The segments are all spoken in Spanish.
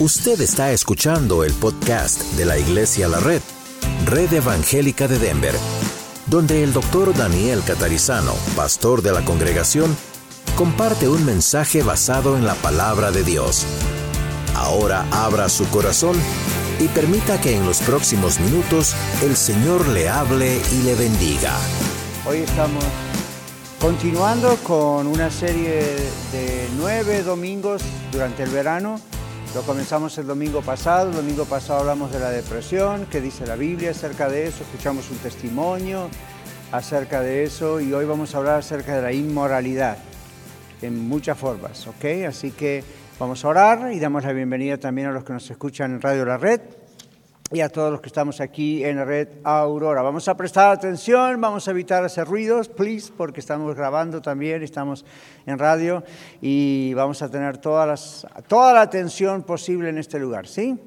Usted está escuchando el podcast de la Iglesia La Red, Red Evangélica de Denver, donde el doctor Daniel Catarizano, pastor de la congregación, comparte un mensaje basado en la palabra de Dios. Ahora abra su corazón y permita que en los próximos minutos el Señor le hable y le bendiga. Hoy estamos continuando con una serie de nueve domingos durante el verano lo comenzamos el domingo pasado, el domingo pasado hablamos de la depresión, qué dice la Biblia acerca de eso, escuchamos un testimonio acerca de eso y hoy vamos a hablar acerca de la inmoralidad en muchas formas, ¿ok? Así que vamos a orar y damos la bienvenida también a los que nos escuchan en Radio La Red y a todos los que estamos aquí en la red Aurora. Vamos a prestar atención, vamos a evitar hacer ruidos, please, porque estamos grabando también, estamos en radio y vamos a tener toda la atención posible en este lugar, ¿sí?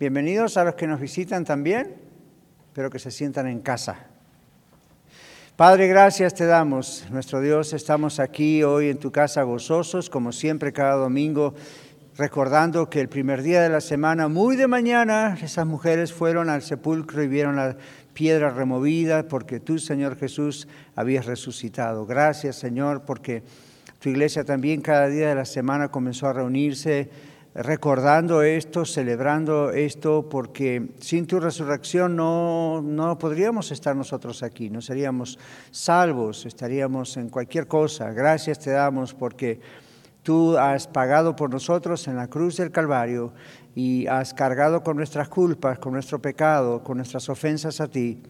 Bienvenidos a los que nos visitan también, espero que se sientan en casa. Padre, gracias te damos. Nuestro Dios, estamos aquí hoy en tu casa gozosos, como siempre cada domingo recordando que el primer día de la semana, muy de mañana, esas mujeres fueron al sepulcro y vieron la piedra removida porque tú, Señor Jesús, habías resucitado. Gracias, Señor, porque tu iglesia también cada día de la semana comenzó a reunirse recordando esto, celebrando esto, porque sin tu resurrección no, no podríamos estar nosotros aquí, no seríamos salvos, estaríamos en cualquier cosa. Gracias te damos porque Tú has pagado por nosotros en la cruz del Calvario y has cargado con nuestras culpas, con nuestro pecado, con nuestras ofensas a ti.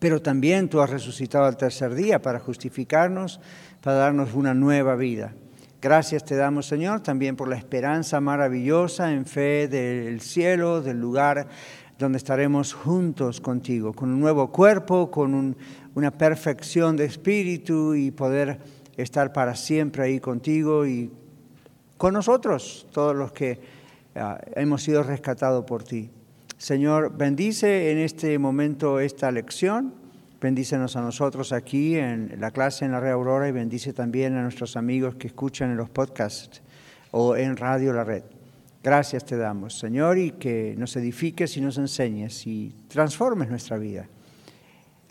Pero también tú has resucitado al tercer día para justificarnos, para darnos una nueva vida. Gracias te damos, Señor, también por la esperanza maravillosa en fe del cielo, del lugar donde estaremos juntos contigo, con un nuevo cuerpo, con una perfección de espíritu y poder estar para siempre ahí contigo y con nosotros, todos los que ah, hemos sido rescatados por ti. Señor, bendice en este momento esta lección, bendícenos a nosotros aquí en la clase en la Red Aurora y bendice también a nuestros amigos que escuchan en los podcasts o en Radio La Red. Gracias te damos, Señor, y que nos edifiques y nos enseñes y transformes nuestra vida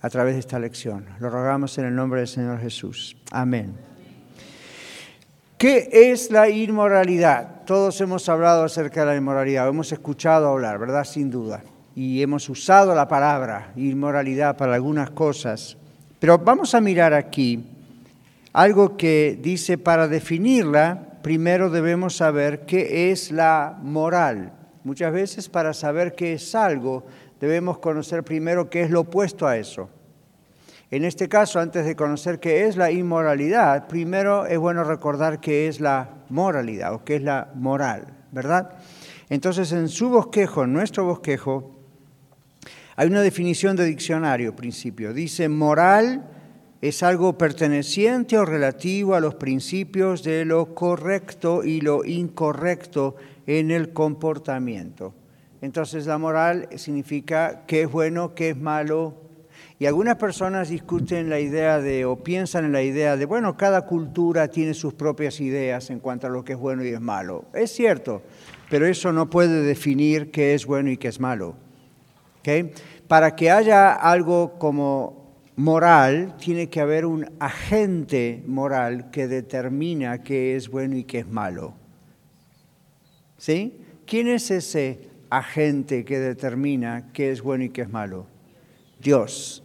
a través de esta lección. Lo rogamos en el nombre del Señor Jesús. Amén. ¿Qué es la inmoralidad? Todos hemos hablado acerca de la inmoralidad, hemos escuchado hablar, ¿verdad? Sin duda. Y hemos usado la palabra inmoralidad para algunas cosas. Pero vamos a mirar aquí algo que dice para definirla, primero debemos saber qué es la moral. Muchas veces para saber qué es algo, debemos conocer primero qué es lo opuesto a eso. En este caso, antes de conocer qué es la inmoralidad, primero es bueno recordar qué es la moralidad o qué es la moral, ¿verdad? Entonces, en su bosquejo, en nuestro bosquejo, hay una definición de diccionario, principio. Dice, moral es algo perteneciente o relativo a los principios de lo correcto y lo incorrecto en el comportamiento. Entonces, la moral significa qué es bueno, qué es malo, y algunas personas discuten la idea de, o piensan en la idea de, bueno, cada cultura tiene sus propias ideas en cuanto a lo que es bueno y es malo. Es cierto, pero eso no puede definir qué es bueno y qué es malo. Para que haya algo como moral, tiene que haber un agente moral que determina qué es bueno y qué es malo. ¿Sí? ¿Quién es ese agente que determina qué es bueno y qué es malo? Dios.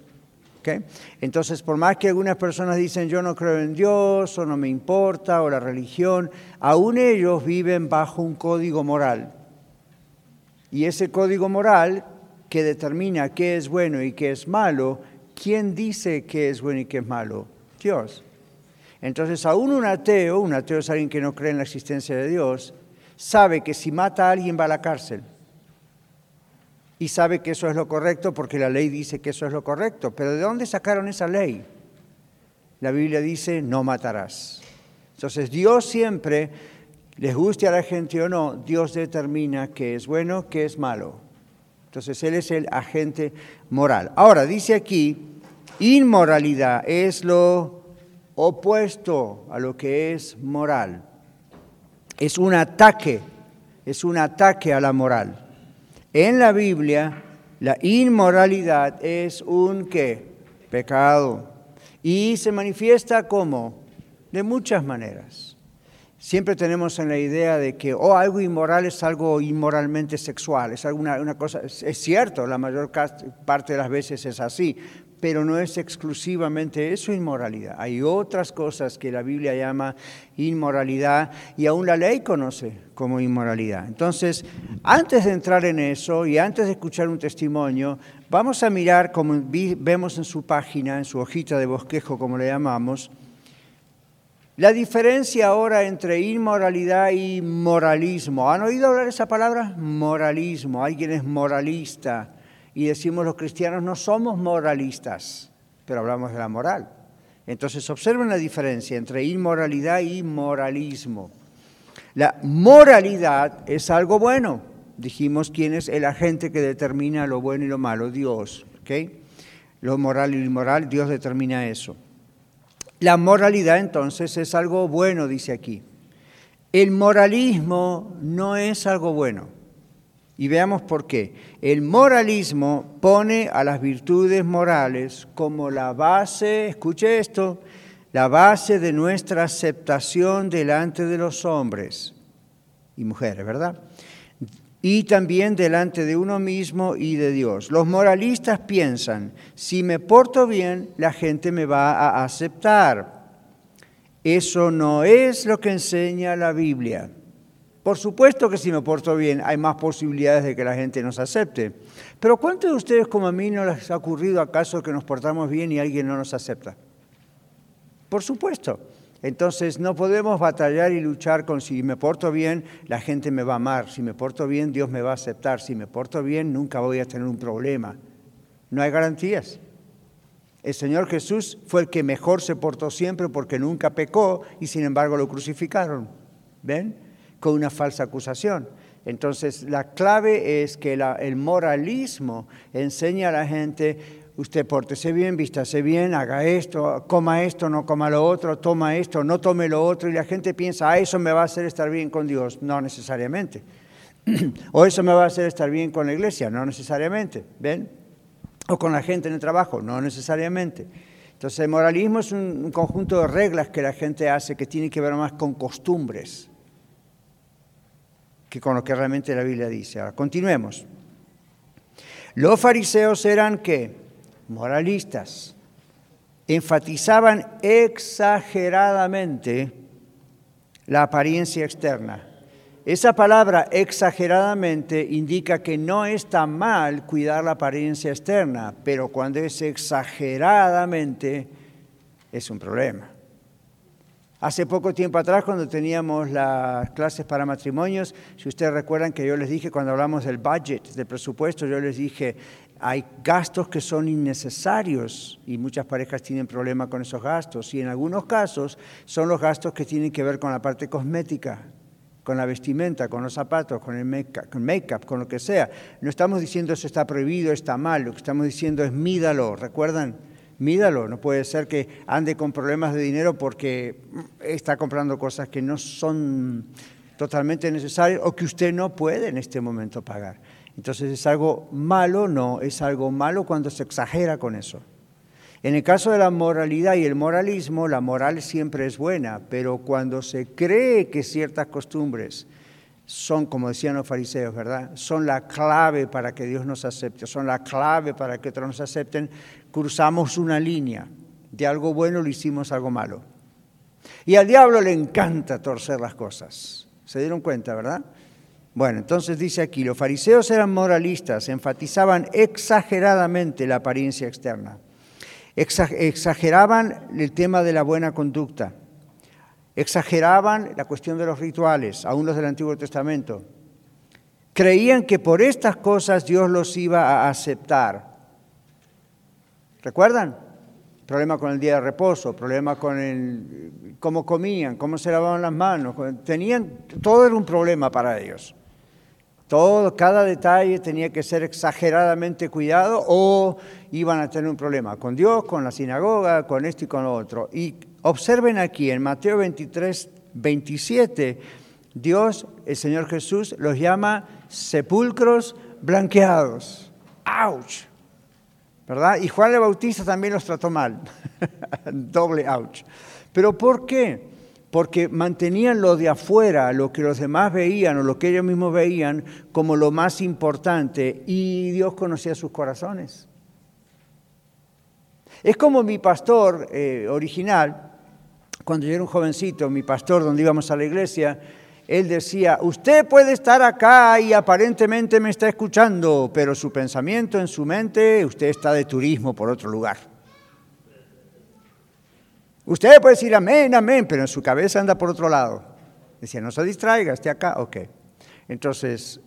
Entonces, por más que algunas personas dicen yo no creo en Dios o no me importa o la religión, aún ellos viven bajo un código moral. Y ese código moral que determina qué es bueno y qué es malo, ¿quién dice qué es bueno y qué es malo? Dios. Entonces, aún un ateo, un ateo es alguien que no cree en la existencia de Dios, sabe que si mata a alguien va a la cárcel y sabe que eso es lo correcto porque la ley dice que eso es lo correcto. Pero ¿de dónde sacaron esa ley? La Biblia dice, no matarás. Entonces Dios siempre, les guste a la gente o no, Dios determina qué es bueno, qué es malo. Entonces Él es el agente moral. Ahora, dice aquí, inmoralidad es lo opuesto a lo que es moral. Es un ataque es un ataque a la moral. En la Biblia, la inmoralidad es un qué? Pecado. Y se manifiesta como? De muchas maneras. Siempre tenemos en la idea de que oh, algo inmoral es algo inmoralmente sexual, es alguna una cosa, es cierto, la mayor parte de las veces es así, pero no es exclusivamente eso inmoralidad. Hay otras cosas que la Biblia llama inmoralidad y aún la ley conoce como inmoralidad. Entonces, antes de entrar en eso y antes de escuchar un testimonio, vamos a mirar, como vemos en su página, en su hojita de bosquejo, como le llamamos, la diferencia ahora entre inmoralidad y moralismo. ¿Han oído hablar esa palabra? Moralismo. Alguien es moralista y decimos los cristianos no somos moralistas, pero hablamos de la moral. Entonces observen la diferencia entre inmoralidad y moralismo. La moralidad es algo bueno. Dijimos quién es el agente que determina lo bueno y lo malo, Dios. Lo moral y lo inmoral, Dios determina eso. La moralidad entonces es algo bueno, dice aquí. El moralismo no es algo bueno. Y veamos por qué. El moralismo pone a las virtudes morales como la base, escuche esto, la base de nuestra aceptación delante de los hombres y mujeres, ¿verdad? Y también delante de uno mismo y de Dios. Los moralistas piensan, si me porto bien, la gente me va a aceptar. Eso no es lo que enseña la Biblia. Por supuesto que si me porto bien hay más posibilidades de que la gente nos acepte. Pero ¿cuántos de ustedes como a mí no les ha ocurrido acaso que nos portamos bien y alguien no nos acepta? Por supuesto. Entonces no podemos batallar y luchar con si me porto bien, la gente me va a amar, si me porto bien, Dios me va a aceptar, si me porto bien, nunca voy a tener un problema. No hay garantías. El Señor Jesús fue el que mejor se portó siempre porque nunca pecó y sin embargo lo crucificaron. ¿Ven? Con una falsa acusación. Entonces, la clave es que el moralismo enseña a la gente, usted pórtese bien, vístase bien, haga esto, coma esto, no coma lo otro, toma esto, no tome lo otro, y la gente piensa, ah, eso me va a hacer estar bien con Dios. No necesariamente. o eso me va a hacer estar bien con la iglesia, no necesariamente. ¿Ven? O con la gente en el trabajo, no necesariamente. Entonces, el moralismo es un conjunto de reglas que la gente hace que tiene que ver más con costumbres que con lo que realmente la Biblia dice. Ahora, continuemos. Los fariseos eran qué? Moralistas. Enfatizaban exageradamente la apariencia externa. Esa palabra exageradamente indica que no está mal cuidar la apariencia externa, pero cuando es exageradamente es un problema. Hace poco tiempo atrás, cuando teníamos las clases para matrimonios, si ustedes recuerdan que yo les dije, cuando hablamos del budget, del presupuesto, yo les dije, hay gastos que son innecesarios y muchas parejas tienen problemas con esos gastos. Y en algunos casos son los gastos que tienen que ver con la parte cosmética, con la vestimenta, con los zapatos, con el make-up, con, lo que sea. No estamos diciendo eso está prohibido, está mal, lo que estamos diciendo es mídalo, ¿recuerdan? Mídalo. No puede ser que ande con problemas de dinero porque está comprando cosas que no son totalmente necesarias o que usted no puede en este momento pagar. Entonces es algo malo, no, es algo malo cuando se exagera con eso. En el caso de la moralidad y el moralismo, la moral siempre es buena, pero cuando se cree que ciertas costumbres son, como decían los fariseos, ¿verdad? Son la clave para que Dios nos acepte, son la clave para que otros nos acepten, cruzamos una línea. De algo bueno lo hicimos algo malo. Y al diablo le encanta torcer las cosas. ¿Se dieron cuenta, verdad? Bueno, entonces dice aquí, los fariseos eran moralistas, enfatizaban exageradamente la apariencia externa, exageraban el tema de la buena conducta, exageraban la cuestión de los rituales, aún los del Antiguo Testamento. Creían que por estas cosas Dios los iba a aceptar. ¿Recuerdan? Problema con el día de reposo, problema con el, cómo comían, cómo se lavaban las manos. Tenían, todo era un problema para ellos. Todo, cada detalle tenía que ser exageradamente cuidado o iban a tener un problema con Dios, con la sinagoga, con esto y con lo otro. Y observen aquí en Mateo 23, 27, Dios, el Señor Jesús, los llama sepulcros blanqueados. ¡Auch! ¿Verdad? Y Juan el Bautista también los trató mal. Doble ouch. ¿Pero por qué? Porque mantenían lo de afuera, lo que los demás veían o lo que ellos mismos veían como lo más importante y Dios conocía sus corazones. Es como mi pastor eh, original, cuando yo era un jovencito, mi pastor donde íbamos a la iglesia, él decía, usted puede estar acá y aparentemente me está escuchando, pero su pensamiento en su mente, usted está de turismo por otro lugar. Usted puede decir amén, amén, pero en su cabeza anda por otro lado. Decía, no se distraiga, esté acá, ok. Entonces,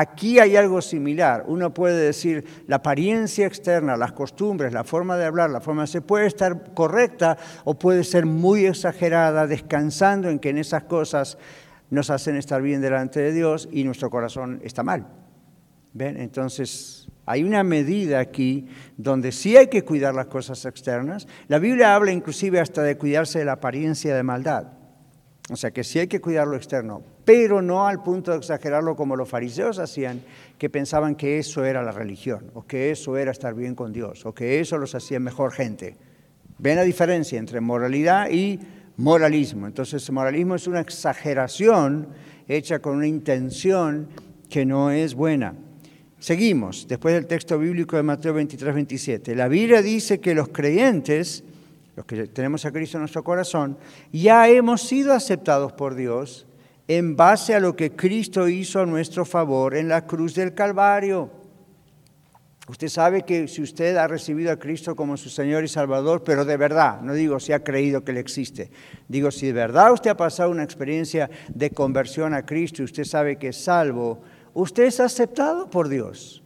Aquí hay algo similar. Uno puede decir, la apariencia externa, las costumbres, la forma de hablar, la forma de puede estar correcta o puede ser muy exagerada, descansando en que en esas cosas nos hacen estar bien delante de Dios y nuestro corazón está mal. ¿Ven? Entonces, hay una medida aquí donde sí hay que cuidar las cosas externas. La Biblia habla inclusive hasta de cuidarse de la apariencia de maldad. O sea que sí hay que cuidar lo externo, pero no al punto de exagerarlo como los fariseos hacían, que pensaban que eso era la religión, o que eso era estar bien con Dios, o que eso los hacía mejor gente. ¿Ven la diferencia entre moralidad y moralismo? Entonces, moralismo es una exageración hecha con una intención que no es buena. Seguimos, después del texto bíblico de Mateo 23, 27. La Biblia dice que los creyentes los que tenemos a Cristo en nuestro corazón, ya hemos sido aceptados por Dios en base a lo que Cristo hizo a nuestro favor en la cruz del Calvario. Usted sabe que si usted ha recibido a Cristo como su Señor y Salvador, pero de verdad, no digo si ha creído que Él existe, digo si de verdad usted ha pasado una experiencia de conversión a Cristo y usted sabe que es salvo, usted es aceptado por Dios.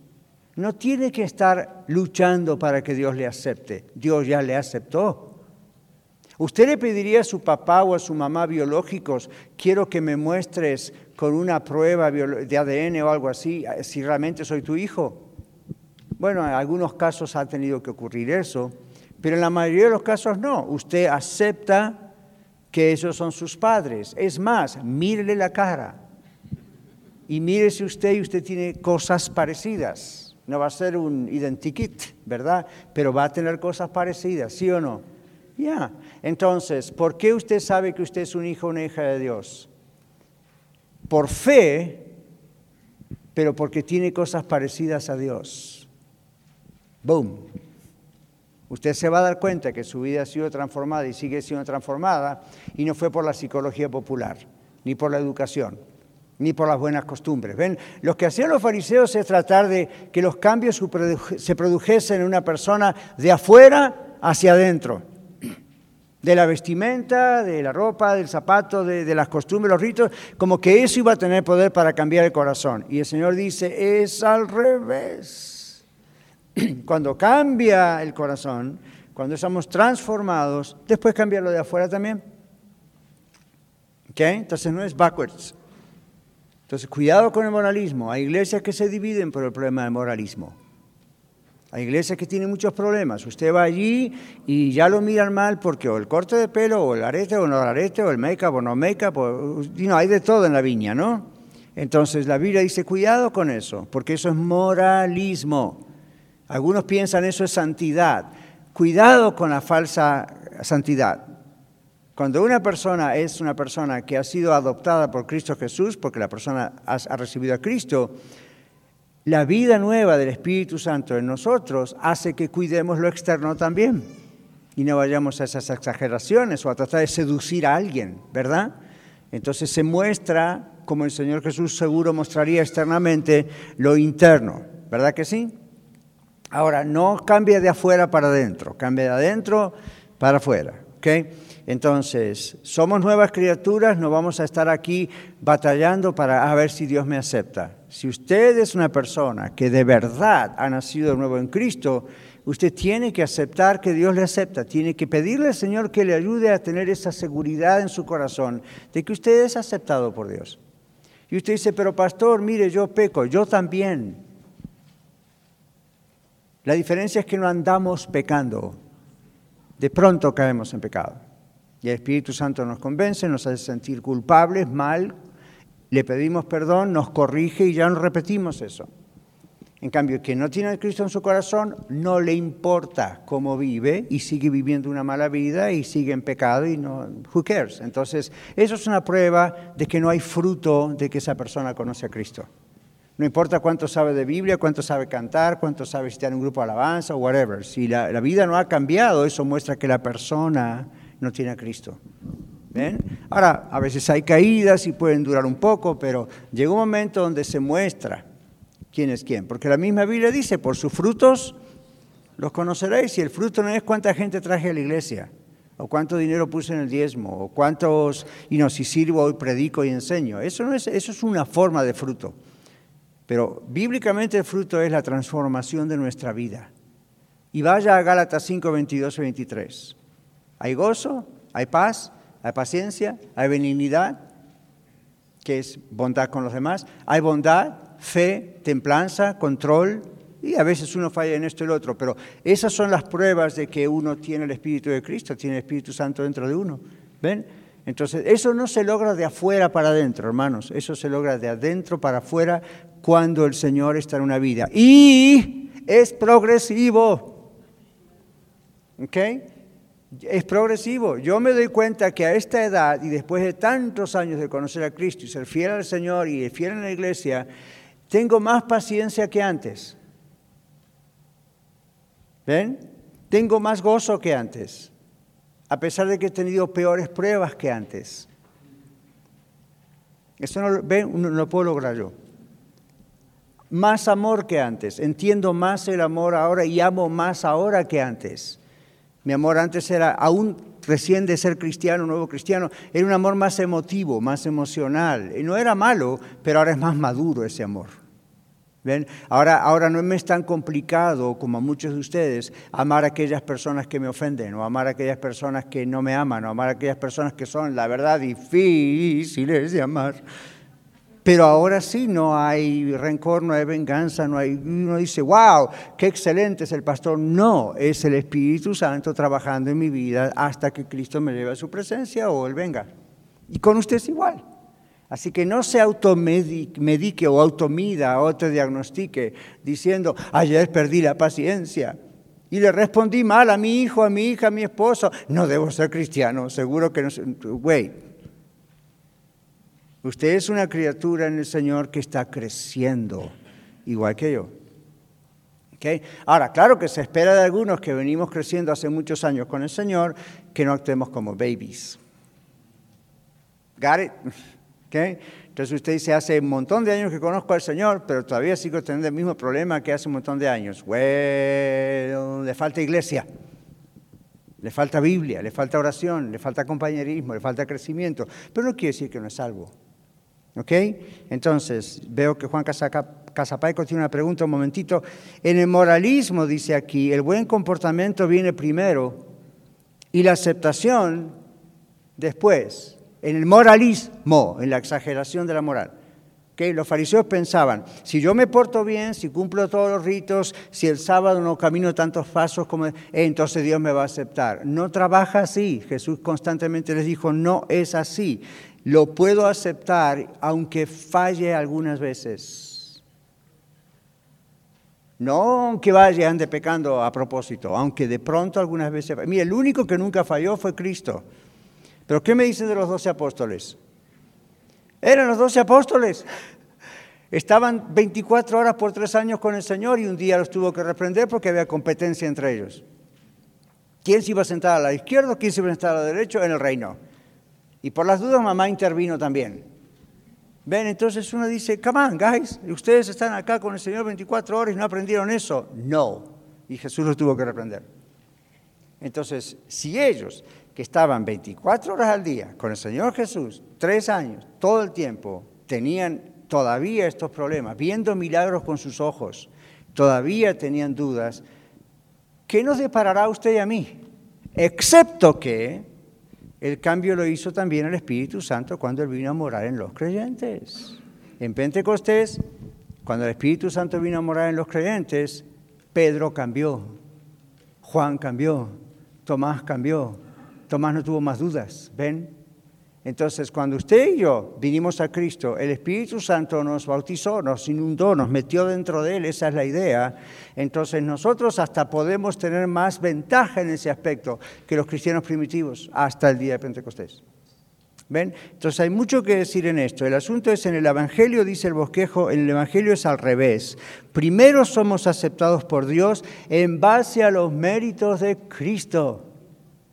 No tiene que estar luchando para que Dios le acepte, Dios ya le aceptó. ¿Usted le pediría a su papá o a su mamá biológicos, quiero que me muestres con una prueba de ADN o algo así, si realmente soy tu hijo? Bueno, en algunos casos ha tenido que ocurrir eso, pero en la mayoría de los casos no. Usted acepta que esos son sus padres. Es más, mírele la cara y mírese usted y usted tiene cosas parecidas. No va a ser un identikit, ¿verdad? Pero va a tener cosas parecidas, ¿sí o no? Ya. Entonces, ¿por qué usted sabe que usted es un hijo o una hija de Dios? Por fe, pero porque tiene cosas parecidas a Dios. Boom. Usted se va a dar cuenta que su vida ha sido transformada y sigue siendo transformada y no fue por la psicología popular, ni por la educación, ni por las buenas costumbres. ¿Ven? Lo que hacían los fariseos es tratar de que los cambios se produjesen en una persona de afuera hacia adentro de la vestimenta, de la ropa, del zapato, de, las costumbres, los ritos, como que eso iba a tener poder para cambiar el corazón. Y el Señor dice, es al revés. Cuando cambia el corazón, cuando estamos transformados, después cambia lo de afuera también. ¿Ok? Entonces no es backwards. Entonces cuidado con el moralismo. Hay iglesias que se dividen por el problema del moralismo. Hay iglesias que tienen muchos problemas. Usted va allí y ya lo miran mal porque o el corte de pelo, o el arete, o no el arete, o el make-up, o no make-up, no, hay de todo en la viña, ¿no? Entonces la Biblia dice, cuidado con eso, porque eso es moralismo. Algunos piensan eso es santidad. Cuidado con la falsa santidad. Cuando una persona es una persona que ha sido adoptada por Cristo Jesús, porque la persona ha, recibido a Cristo, la vida nueva del Espíritu Santo en nosotros hace que cuidemos lo externo también y no vayamos a esas exageraciones o a tratar de seducir a alguien, ¿verdad? Entonces se muestra, como el Señor Jesús seguro mostraría externamente, lo interno, ¿verdad que sí? Ahora, no cambia de afuera para adentro, cambia de adentro para afuera, ¿ok? Entonces, somos nuevas criaturas, no vamos a estar aquí batallando para ver si Dios me acepta. Si usted es una persona que de verdad ha nacido de nuevo en Cristo, usted tiene que aceptar que Dios le acepta, tiene que pedirle al Señor que le ayude a tener esa seguridad en su corazón de que usted es aceptado por Dios. Y usted dice, pero pastor, mire, yo peco, yo también. La diferencia es que no andamos pecando, de pronto caemos en pecado. Y el Espíritu Santo nos convence, nos hace sentir culpables, mal, le pedimos perdón, nos corrige y ya no repetimos eso. En cambio, quien no tiene a Cristo en su corazón, no le importa cómo vive y sigue viviendo una mala vida y sigue en pecado y no, who cares? Entonces, eso es una prueba de que no hay fruto de que esa persona conoce a Cristo. No importa cuánto sabe de Biblia, cuánto sabe cantar, cuánto sabe estar en un grupo de alabanza o whatever. Si la, vida no ha cambiado, eso muestra que la persona no tiene a Cristo. ¿Ven? Ahora, a veces hay caídas y pueden durar un poco, pero llega un momento donde se muestra quién es quién. Porque la misma Biblia dice, por sus frutos los conoceréis. Y el fruto no es cuánta gente traje a la iglesia, o cuánto dinero puse en el diezmo, o cuántos, y no, si sirvo y predico y enseño. Eso, no es, eso es una forma de fruto. Pero bíblicamente el fruto es la transformación de nuestra vida. Y vaya a Gálatas 5, 22 y 23. Hay gozo, hay paz, hay paciencia, hay benignidad, que es bondad con los demás, hay bondad, fe, templanza, control, y a veces uno falla en esto y lo otro, pero esas son las pruebas de que uno tiene el Espíritu de Cristo, tiene el Espíritu Santo dentro de uno. ¿Ven? Entonces, eso no se logra de afuera para adentro, hermanos, eso se logra de adentro para afuera cuando el Señor está en una vida. Y es progresivo. ¿Ok? Es progresivo. Yo me doy cuenta que a esta edad y después de tantos años de conocer a Cristo y ser fiel al Señor y fiel en la iglesia, tengo más paciencia que antes. ¿Ven? Tengo más gozo que antes, a pesar de que he tenido peores pruebas que antes. Eso no, ¿ven? no lo puedo lograr yo. Más amor que antes. Entiendo más el amor ahora y amo más ahora que antes. Mi amor antes era, aún recién de ser cristiano, nuevo cristiano, era un amor más emotivo, más emocional. Y no era malo, pero ahora es más maduro ese amor. ¿Ven? Ahora, ahora no me es tan complicado como a muchos de ustedes amar a aquellas personas que me ofenden, o amar a aquellas personas que no me aman, o amar a aquellas personas que son, la verdad, difíciles de amar. Pero ahora sí no hay rencor, no hay venganza, no hay. Uno dice, wow, qué excelente es el pastor. No, es el Espíritu Santo trabajando en mi vida hasta que Cristo me lleve a su presencia o Él venga. Y con usted es igual. Así que no se automedique o automida o te diagnostique diciendo, ayer perdí la paciencia y le respondí mal a mi hijo, a mi hija, a mi esposo. No debo ser cristiano, seguro que no. Wait. Usted es una criatura en el Señor que está creciendo, igual que yo. ¿Okay? Ahora, claro que se espera de algunos que venimos creciendo hace muchos años con el Señor que no actuemos como babies. Got it? Entonces usted dice, hace un montón de años que conozco al Señor, pero todavía sigo teniendo el mismo problema que hace un montón de años. Bueno, le falta iglesia, le falta Biblia, le falta oración, le falta compañerismo, le falta crecimiento, pero no quiere decir que no es salvo. ¿Ok? Entonces, veo que Juan Casapaico tiene una pregunta un momentito. En el moralismo, dice aquí, el buen comportamiento viene primero y la aceptación después en el moralismo, en la exageración de la moral. que Los fariseos pensaban, si yo me porto bien, si cumplo todos los ritos, si el sábado no camino tantos pasos como... Eh, entonces Dios me va a aceptar. No trabaja así. Jesús constantemente les dijo, no es así. Lo puedo aceptar aunque falle algunas veces. No aunque vaya ande pecando a propósito, aunque de pronto algunas veces... Mire, el único que nunca falló fue Cristo. Pero ¿qué me dicen de los doce apóstoles? Eran los doce apóstoles. Estaban 24 horas por tres años con el Señor y un día los tuvo que reprender porque había competencia entre ellos. ¿Quién se iba a sentar a la izquierda? ¿Quién se iba a sentar a la derecha? En el reino. Y por las dudas mamá intervino también. Ven, entonces uno dice, come on, guys, ustedes están acá con el Señor 24 horas y no aprendieron eso. No. Y Jesús los tuvo que reprender. Entonces, si ellos que estaban 24 horas al día con el Señor Jesús, tres años, todo el tiempo, tenían todavía estos problemas, viendo milagros con sus ojos, todavía tenían dudas, ¿qué nos deparará usted y a mí? Excepto que el cambio lo hizo también el Espíritu Santo cuando Él vino a morar en los creyentes. En Pentecostés, cuando el Espíritu Santo vino a morar en los creyentes, Pedro cambió, Juan cambió, Tomás cambió, Tomás no tuvo más dudas, ¿ven? Entonces, cuando usted y yo vinimos a Cristo, el Espíritu Santo nos bautizó, nos inundó, nos metió dentro de Él, esa es la idea. Entonces, nosotros hasta podemos tener más ventaja en ese aspecto que los cristianos primitivos hasta el día de Pentecostés. ¿Ven? Entonces hay mucho que decir en esto. El asunto es en el Evangelio, dice el bosquejo, en el Evangelio es al revés. Primero somos aceptados por Dios en base a los méritos de Cristo.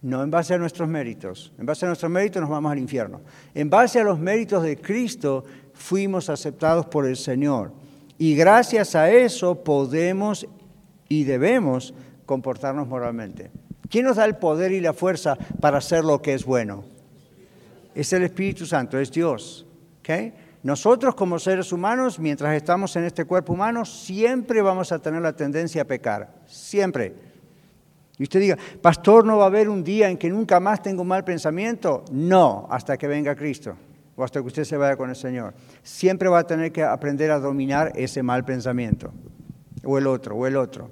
No en base a nuestros méritos. En base a nuestros méritos nos vamos al infierno. En base a los méritos de Cristo fuimos aceptados por el Señor. Y gracias a eso podemos y debemos comportarnos moralmente. ¿Quién nos da el poder y la fuerza para hacer lo que es bueno? Es el Espíritu Santo, es Dios. Nosotros como seres humanos, mientras estamos en este cuerpo humano, siempre vamos a tener la tendencia a pecar. Siempre. Y usted diga, pastor, ¿no va a haber un día en que nunca más tengo mal pensamiento? No, hasta que venga Cristo o hasta que usted se vaya con el Señor. Siempre va a tener que aprender a dominar ese mal pensamiento, o el otro, o el otro.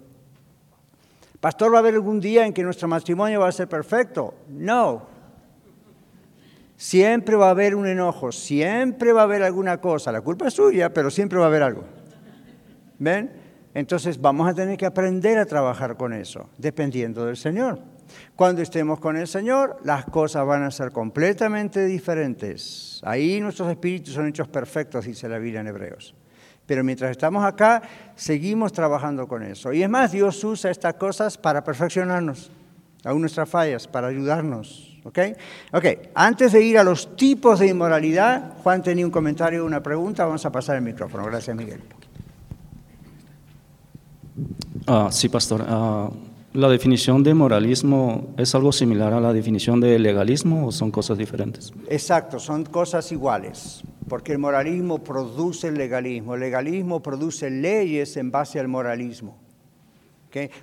Pastor, ¿va a haber algún día en que nuestro matrimonio va a ser perfecto? No. Siempre va a haber un enojo, siempre va a haber alguna cosa. La culpa es suya, pero siempre va a haber algo. ¿Ven? Entonces vamos a tener que aprender a trabajar con eso, dependiendo del Señor. Cuando estemos con el Señor, las cosas van a ser completamente diferentes. Ahí nuestros espíritus son hechos perfectos, dice la Biblia en Hebreos. Pero mientras estamos acá, seguimos trabajando con eso. Y es más, Dios usa estas cosas para perfeccionarnos, aún nuestras fallas, para ayudarnos. ¿Ok? Ok, antes de ir a los tipos de inmoralidad, Juan tenía un comentario, una pregunta, vamos a pasar el micrófono. Gracias, Miguel. Ah, sí, pastor. Ah, ¿La definición de moralismo es algo similar a la definición de legalismo o son cosas diferentes? Exacto, son cosas iguales, porque el moralismo produce el legalismo, el legalismo produce leyes en base al moralismo.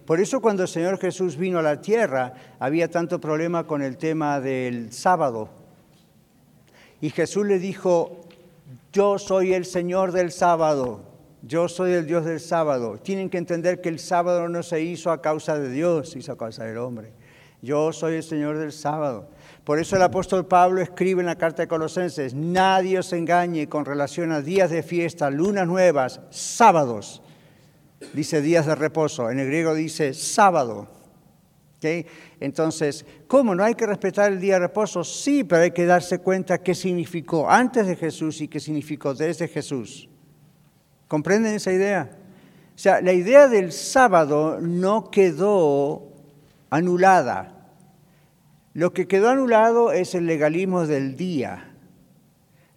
Por eso cuando el Señor Jesús vino a la tierra había tanto problema con el tema del sábado. Y Jesús le dijo, yo soy el Señor del sábado. Yo soy el Dios del sábado. Tienen que entender que el sábado no se hizo a causa de Dios, se hizo a causa del hombre. Yo soy el Señor del sábado. Por eso el apóstol Pablo escribe en la carta de Colosenses, nadie os engañe con relación a días de fiesta, lunas nuevas, sábados. Dice días de reposo, en el griego dice sábado. Entonces, ¿cómo? ¿No hay que respetar el día de reposo? Sí, pero hay que darse cuenta qué significó antes de Jesús y qué significó desde Jesús. ¿Comprenden esa idea? O sea, la idea del sábado no quedó anulada. Lo que quedó anulado es el legalismo del día.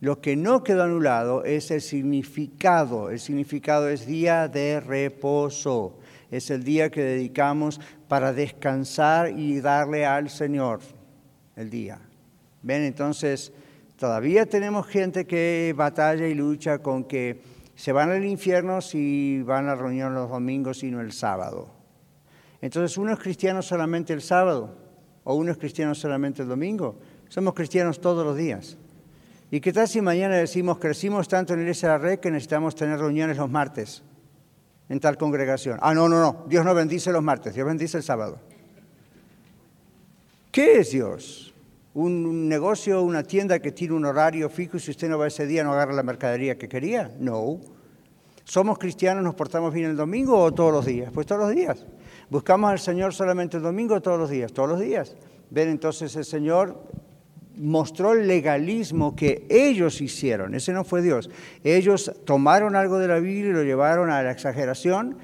Lo que no quedó anulado es el significado. El significado es día de reposo. Es el día que dedicamos para descansar y darle al Señor el día. ¿Ven? Entonces, todavía tenemos gente que batalla y lucha con que se van al infierno si van a reunión los domingos y no el sábado. Entonces, uno es cristiano solamente el sábado o uno es cristiano solamente el domingo. Somos cristianos todos los días. ¿Y qué tal si mañana decimos, crecimos tanto en la iglesia de la red que necesitamos tener reuniones los martes en tal congregación? Ah, no, no, no, Dios no bendice los martes, Dios bendice el sábado. ¿Qué es Dios? Un negocio, una tienda que tiene un horario fijo y si usted no va ese día no agarra la mercadería que quería. No. ¿Somos cristianos, nos portamos bien el domingo o todos los días? Pues todos los días. ¿Buscamos al Señor solamente el domingo o todos los días? Todos los días. Ven, entonces el Señor mostró el legalismo que ellos hicieron. Ese no fue Dios. Ellos tomaron algo de la Biblia y lo llevaron a la exageración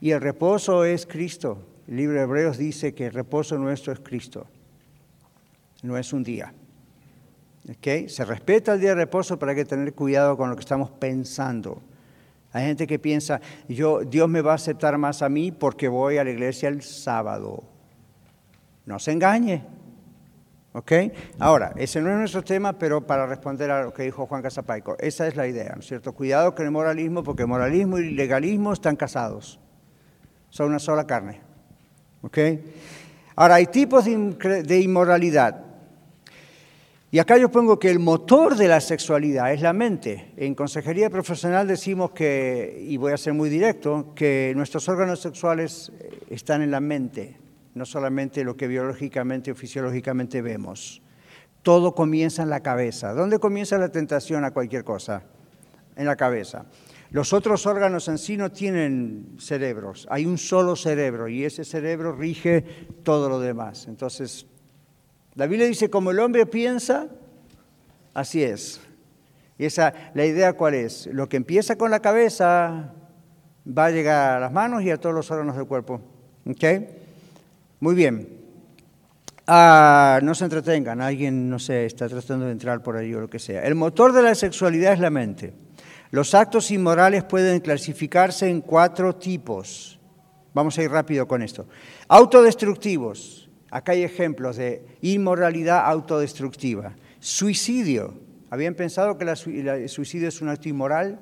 y el reposo es Cristo. El libro de Hebreos dice que el reposo nuestro es Cristo no es un día. ¿Okay? Se respeta el día de reposo, pero hay que tener cuidado con lo que estamos pensando. Hay gente que piensa, yo, Dios me va a aceptar más a mí porque voy a la iglesia el sábado. No se engañe. ¿Ok? Ahora, ese no es nuestro tema, pero para responder a lo que dijo Juan Casapaico, esa es la idea, ¿no es cierto? Cuidado con el moralismo, porque moralismo y legalismo están casados. Son una sola carne. ¿Ok? Ahora, hay tipos de inmoralidad. Y acá yo pongo que el motor de la sexualidad es la mente. En consejería profesional decimos que, y voy a ser muy directo, que nuestros órganos sexuales eh, están en la mente, no solamente lo que biológicamente o fisiológicamente vemos. Todo comienza en la cabeza. ¿Dónde comienza la tentación a cualquier cosa? En la cabeza. Los otros órganos en sí no tienen cerebros, hay un solo cerebro y ese cerebro rige todo lo demás. Entonces, la Biblia dice, como el hombre piensa, así es. Y esa, la idea cuál es? Lo que empieza con la cabeza va a llegar a las manos y a todos los órganos del cuerpo. ¿Ok? Muy bien. Ah, no se entretengan, alguien, no sé, está tratando de entrar por ahí o lo que sea. El motor de la sexualidad es la mente. Los actos inmorales pueden clasificarse en cuatro tipos. Vamos a ir rápido con esto. Autodestructivos. Acá hay ejemplos de inmoralidad autodestructiva. Suicidio. ¿Habían pensado que el suicidio es un acto inmoral?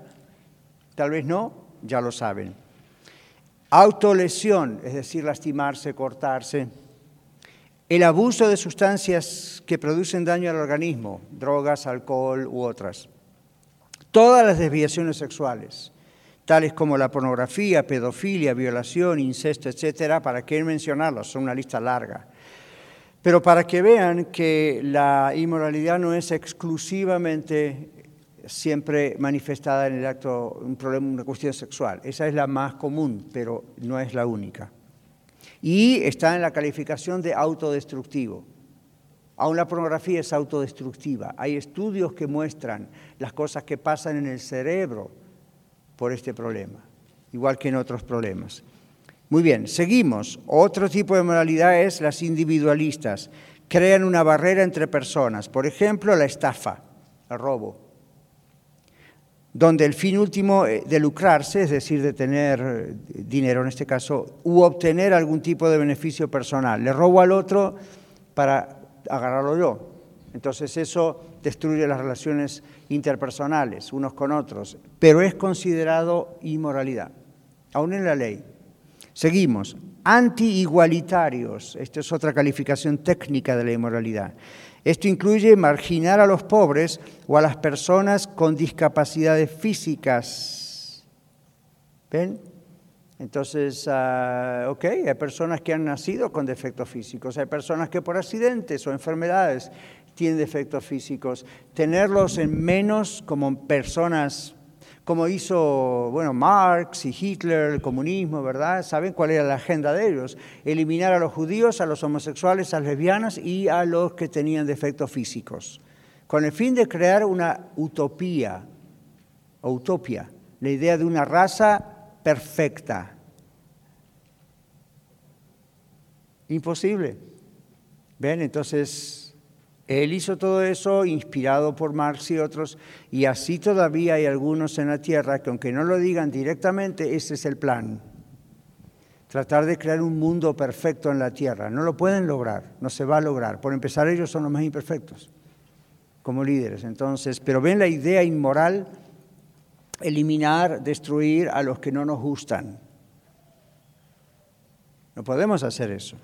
Tal vez no, ya lo saben. Autolesión, es decir, lastimarse, cortarse. El abuso de sustancias que producen daño al organismo, drogas, alcohol u otras todas las desviaciones sexuales, tales como la pornografía, pedofilia, violación, incesto, etcétera, para qué mencionarlos, son una lista larga. Pero para que vean que la inmoralidad no es exclusivamente siempre manifestada en el acto, un problema, una cuestión sexual. Esa es la más común, pero no es la única. Y está en la calificación de autodestructivo. Aún la pornografía es autodestructiva. Hay estudios que muestran las cosas que pasan en el cerebro por este problema, igual que en otros problemas. Muy bien, seguimos. Otro tipo de moralidad es las individualistas. Crean una barrera entre personas. Por ejemplo, la estafa, el robo, donde el fin último eh, de lucrarse, es decir, de tener eh, dinero en este caso, u obtener algún tipo de beneficio personal. Le robo al otro para agarrarlo yo. Entonces eso destruye las relaciones interpersonales unos con otros, pero es considerado inmoralidad, aún en la ley. Seguimos, anti-igualitarios, esta es otra calificación técnica de la inmoralidad. Esto incluye marginar a los pobres o a las personas con discapacidades físicas. ¿Ven? Entonces, uh, ok, hay personas que han nacido con defectos físicos, hay personas que por accidentes o enfermedades tienen defectos físicos. Tenerlos en menos como personas, como hizo, bueno, Marx y Hitler, el comunismo, ¿verdad? ¿Saben cuál era la agenda de ellos? Eliminar a los judíos, a los homosexuales, a las lesbianas y a los que tenían defectos físicos, con el fin de crear una utopía, o la idea de una raza perfecta. Imposible. ¿Ven? Entonces, él hizo todo eso inspirado por Marx y otros, y así todavía hay algunos en la tierra que aunque no lo digan directamente, ese es el plan. Tratar de crear un mundo perfecto en la tierra. No lo pueden lograr, no se va a lograr. Por empezar, ellos son los más imperfectos como líderes. Entonces, pero ven la idea inmoral eliminar, destruir a los que no nos gustan. No podemos hacer eso.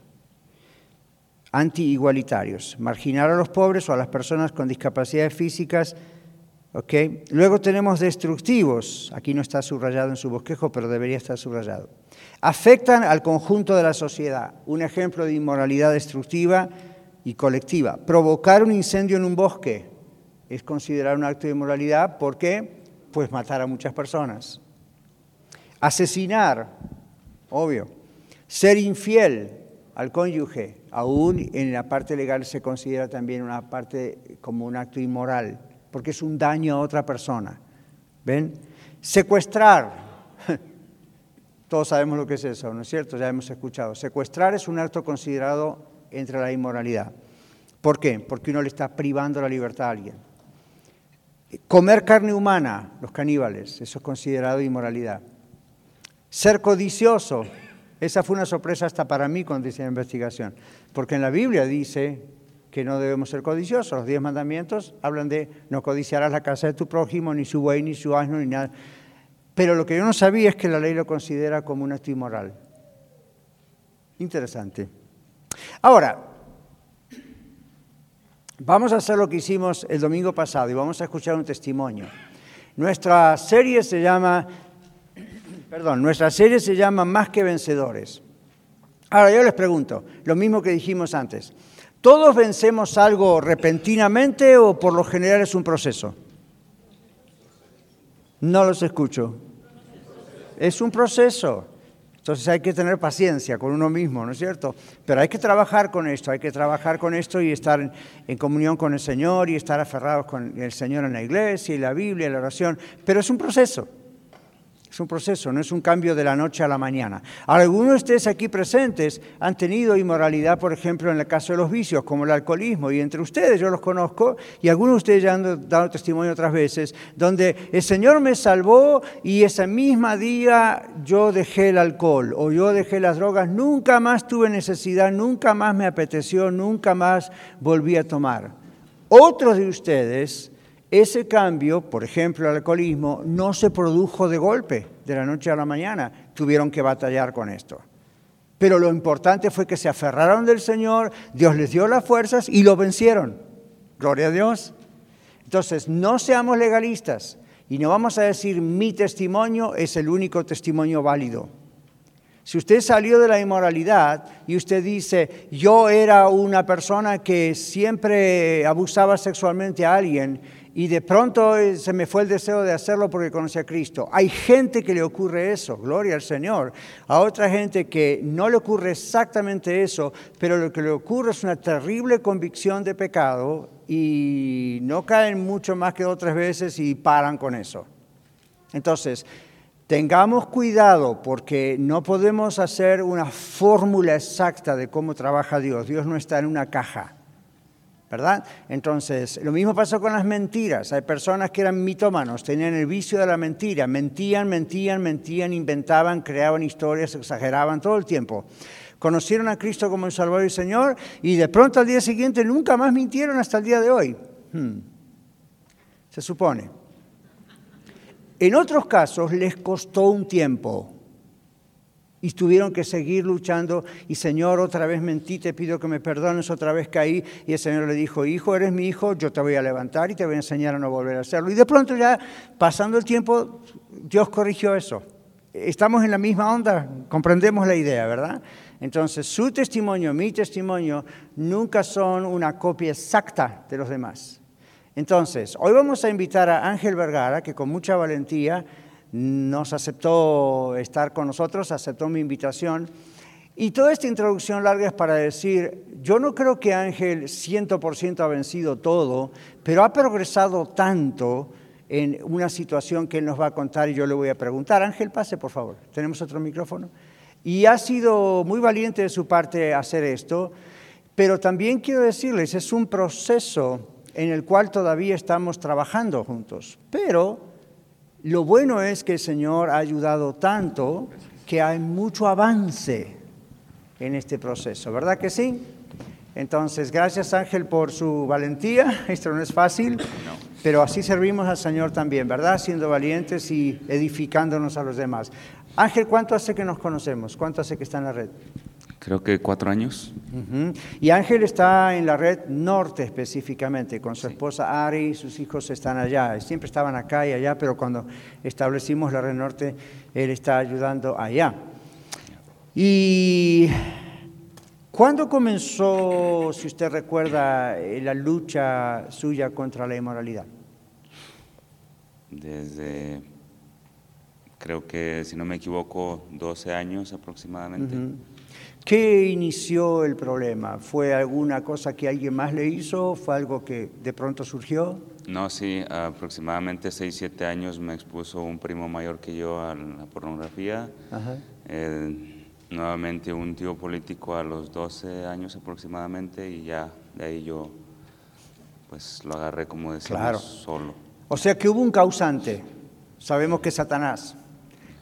Anti-igualitarios, marginar a los pobres o a las personas con discapacidades físicas. Luego tenemos destructivos, aquí no está subrayado en su bosquejo, pero debería estar subrayado. Afectan al conjunto de la sociedad. Un ejemplo de inmoralidad destructiva y colectiva. Provocar un incendio en un bosque es considerar un acto de inmoralidad porque pues matar a muchas personas. Asesinar, obvio. Ser infiel al cónyuge, aún en la parte legal se considera también una parte como un acto inmoral, porque es un daño a otra persona. ¿Ven? Secuestrar. Todos sabemos lo que es eso, ¿no es cierto? Ya hemos escuchado. Secuestrar es un acto considerado entre la inmoralidad. ¿Por qué? Porque uno le está privando la libertad a alguien. Comer carne humana, los caníbales, eso es considerado inmoralidad. Ser codicioso, esa fue una sorpresa hasta para mí cuando hice la investigación, porque en la Biblia dice que no debemos ser codiciosos. Los diez mandamientos hablan de no codiciarás la casa de tu prójimo, ni su buey, ni su asno, ni nada. Pero lo que yo no sabía es que la ley lo considera como un acto inmoral. Interesante. Ahora, Vamos a hacer lo que hicimos el domingo pasado y vamos a escuchar un testimonio. Nuestra serie se llama, perdón, nuestra serie se llama Más que Vencedores. Ahora yo les pregunto, lo mismo que dijimos antes, ¿Todos vencemos algo repentinamente o por lo general es un proceso? No los escucho. Es un proceso. Entonces hay que tener paciencia con uno mismo, ¿no es cierto? Pero hay que trabajar con esto, hay que trabajar con esto y estar en comunión con el Señor y estar aferrados con el Señor en la iglesia y la Biblia y la oración. Pero es un proceso. Es un proceso, no es un cambio de la noche a la mañana. Algunos de ustedes aquí presentes han tenido inmoralidad, por ejemplo, en el caso de los vicios, como el alcoholismo, y entre ustedes yo los conozco, y algunos de ustedes ya han dado testimonio otras veces, donde el Señor me salvó y ese mismo día yo dejé el alcohol o yo dejé las drogas, nunca más tuve necesidad, nunca más me apeteció, nunca más volví a tomar. Otros de ustedes ese cambio, por ejemplo, el alcoholismo, no se produjo de golpe, de la noche a la mañana. Tuvieron que batallar con esto. Pero lo importante fue que se aferraron del Señor, Dios les dio las fuerzas y lo vencieron. Gloria a Dios. Entonces, no seamos legalistas y no vamos a decir mi testimonio es el único testimonio válido. Si usted salió de la inmoralidad y usted dice, yo era una persona que siempre abusaba sexualmente a alguien y de pronto eh, se me fue el deseo de hacerlo porque conocí a Cristo. Hay gente que le ocurre eso, gloria al Señor. A otra gente que no le ocurre exactamente eso, pero lo que le ocurre es una terrible convicción de pecado y no caen mucho más que otras veces y paran con eso. Entonces, tengamos cuidado porque no podemos hacer una fórmula exacta de cómo trabaja Dios. Dios no está en una caja. ¿Verdad? Entonces, lo mismo pasó con las mentiras. Hay personas que eran mitómanos, tenían el vicio de la mentira, mentían, mentían, mentían, inventaban, creaban historias, exageraban todo el tiempo. Conocieron a Cristo como el Salvador y Señor y de pronto al día siguiente nunca más mintieron hasta el día de hoy. Hmm. Se supone. En otros casos les costó un tiempo y tuvieron que seguir luchando y Señor, otra vez mentí, te pido que me perdones, otra vez caí y el Señor le dijo, hijo, eres mi hijo, yo te voy a levantar y te voy a enseñar a no volver a hacerlo. Y de pronto ya, pasando el tiempo, Dios corrigió eso. Estamos en la misma onda, comprendemos la idea, ¿verdad? Entonces, su testimonio, mi testimonio, nunca son una copia exacta de los demás. Entonces, hoy vamos a invitar a Ángel Vergara, que con mucha valentía nos aceptó estar con nosotros, aceptó mi invitación. Y toda esta introducción larga es para decir, yo no creo que Ángel 100% ha vencido todo, pero ha progresado tanto en una situación que él nos va a contar y yo le voy a preguntar. Ángel, pase por favor, tenemos otro micrófono. Y ha sido muy valiente de su parte hacer esto, pero también quiero decirles, es un proceso en el cual todavía estamos trabajando juntos, pero lo bueno es que el Señor ha ayudado tanto que hay mucho avance en este proceso, ¿verdad que sí? Entonces, gracias Ángel por su valentía. Esto no es fácil, pero así servimos al Señor también, ¿verdad? Siendo valientes y edificándonos a los demás. Ángel, ¿cuánto hace que nos conocemos? ¿Cuánto hace que está en la red? Creo que cuatro años. Y Ángel está en la red norte específicamente, con su esposa Ari, sus hijos están allá. Siempre estaban acá y allá, pero cuando establecimos la red norte, él está ayudando allá. ¿Y cuándo comenzó, si usted recuerda, eh, la lucha suya contra la inmoralidad? Desde, creo que, si no me equivoco, 12 años aproximadamente. ¿Qué inició el problema? ¿Fue alguna cosa que alguien más le hizo? ¿Fue algo que de pronto surgió? No, sí, aproximadamente 6, 7 años me expuso un primo mayor que yo a la pornografía. nuevamente un tío político a los 12 años aproximadamente y ya de ahí yo pues lo agarré como decimos claro. solo. O sea que hubo un causante, sabemos que es Satanás,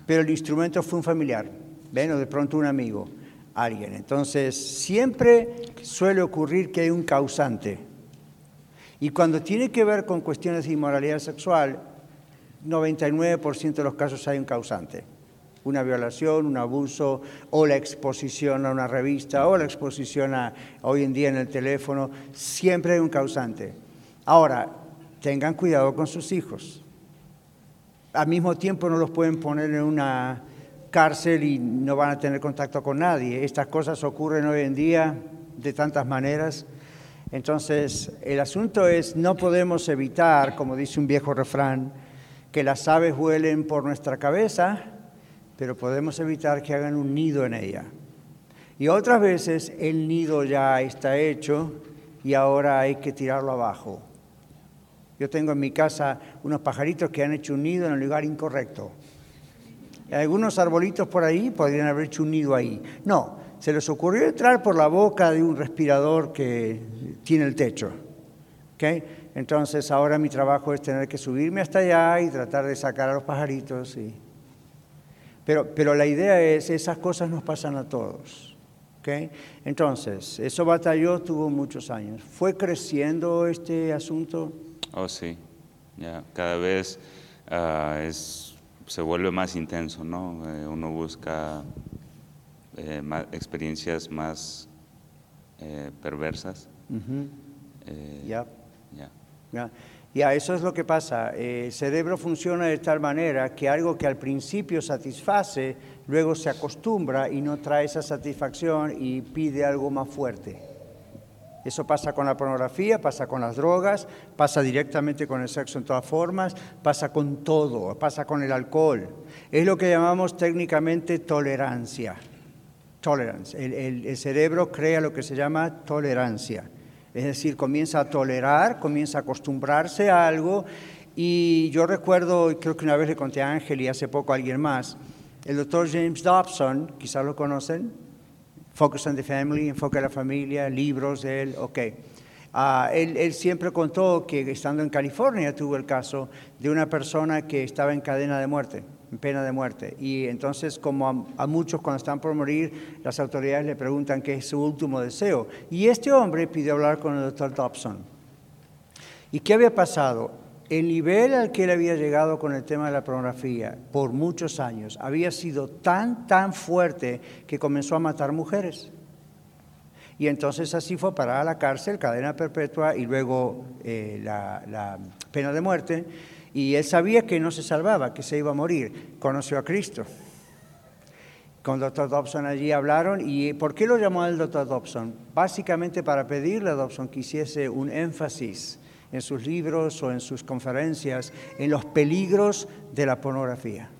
pero el instrumento fue un familiar, ven, o de pronto un amigo alguien. Entonces, siempre suele ocurrir que hay un causante. Y cuando tiene que ver con cuestiones de inmoralidad sexual, 99% de los casos hay un causante. Una violación, un abuso, o la exposición a una revista, o la exposición a, hoy en día en el teléfono, siempre hay un causante. Ahora, tengan cuidado con sus hijos. Al mismo tiempo no los pueden poner en una cárcel y no van a tener contacto con nadie. Estas cosas ocurren hoy en día de tantas maneras. Entonces, el asunto es, no podemos evitar, como dice un viejo refrán, que las aves vuelen por nuestra cabeza, pero podemos evitar que hagan un nido en ella. Y otras veces el nido ya está hecho y ahora hay que tirarlo abajo. Yo tengo en mi casa unos pajaritos que han hecho un nido en el lugar incorrecto. Algunos arbolitos por ahí podrían haber hecho un nido ahí. No, se les ocurrió entrar por la boca de un respirador que tiene el techo. ¿Okay? Entonces ahora mi trabajo es tener que subirme hasta allá y tratar de sacar a los pajaritos. Y... Pero, pero la idea es, esas cosas nos pasan a todos. ¿Okay? Entonces, eso batalló, tuvo muchos años. ¿Fue creciendo este asunto? Oh, sí. Ya, cada vez uh, es, se vuelve más intenso, ¿no? Eh, uno busca eh, más, experiencias más eh, perversas. Ya. Ya. Ya, eso es lo que pasa. el cerebro funciona de tal manera que algo que al principio satisface, luego se acostumbra y no trae esa satisfacción y pide algo más fuerte. Eso pasa con la pornografía, pasa con las drogas, pasa directamente con el sexo en todas formas, pasa con todo, pasa con el alcohol. Es lo que llamamos técnicamente tolerancia. Tolerance. El, cerebro crea lo que se llama tolerancia. Es decir, comienza a tolerar, comienza a acostumbrarse a algo. Y yo recuerdo, creo que una vez le conté a Ángel y hace poco a alguien más, el doctor James Dobson, quizás lo conocen, Focus on the Family, Enfoque a la Familia, libros de él, ok. Ah, él, él, siempre contó que estando en California tuvo el caso de una persona que estaba en cadena de muerte, en pena de muerte. Y entonces, como a, muchos cuando están por morir, las autoridades le preguntan qué es su último deseo. Y este hombre pidió hablar con el doctor Dobson. ¿Y qué había pasado? El nivel al que él había llegado con el tema de la pornografía por muchos años había sido tan, tan fuerte que comenzó a matar mujeres. Y entonces así fue para la cárcel, cadena perpetua y luego eh, la, pena de muerte. Y él sabía que no se salvaba, que se iba a morir. Conoció a Cristo. Con doctor Dobson allí hablaron. ¿Y por qué lo llamó el doctor Dobson? Básicamente para pedirle a Dobson que hiciese un énfasis en sus libros o en sus conferencias en los peligros de la pornografía.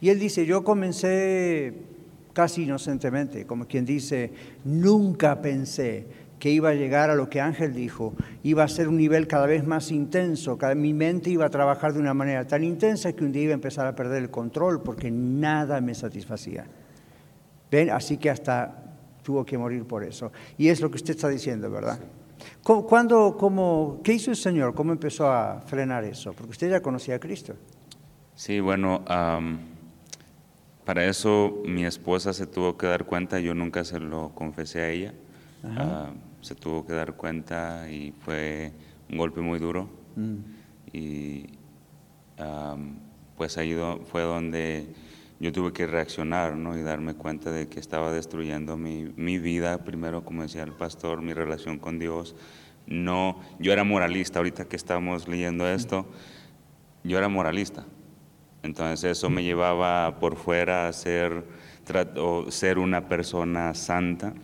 Y él dice, yo comencé casi inocentemente, como quien dice, nunca pensé que iba a llegar a lo que Ángel dijo, iba a ser un nivel cada vez más intenso, cada, mi mente iba a trabajar de una manera tan intensa que un día iba a empezar a perder el control porque nada me satisfacía. ¿Ven? Así que hasta tuvo que morir por eso. Y es lo que usted está diciendo, ¿verdad? ¿Cuándo, cómo, ¿Qué hizo el Señor? ¿Cómo empezó a frenar eso? Porque usted ya conocía a Cristo. Sí, bueno, para eso mi esposa se tuvo que dar cuenta, yo nunca se lo confesé a ella, se tuvo que dar cuenta y fue un golpe muy duro. Mm. Y pues ahí fue donde yo tuve que reaccionar ¿no? y darme cuenta de que estaba destruyendo mi, mi, vida, primero, como decía el pastor, mi relación con Dios. No, yo era moralista, ahorita que estamos leyendo esto, yo era moralista. Entonces eso me llevaba por fuera a ser, ser una persona santa,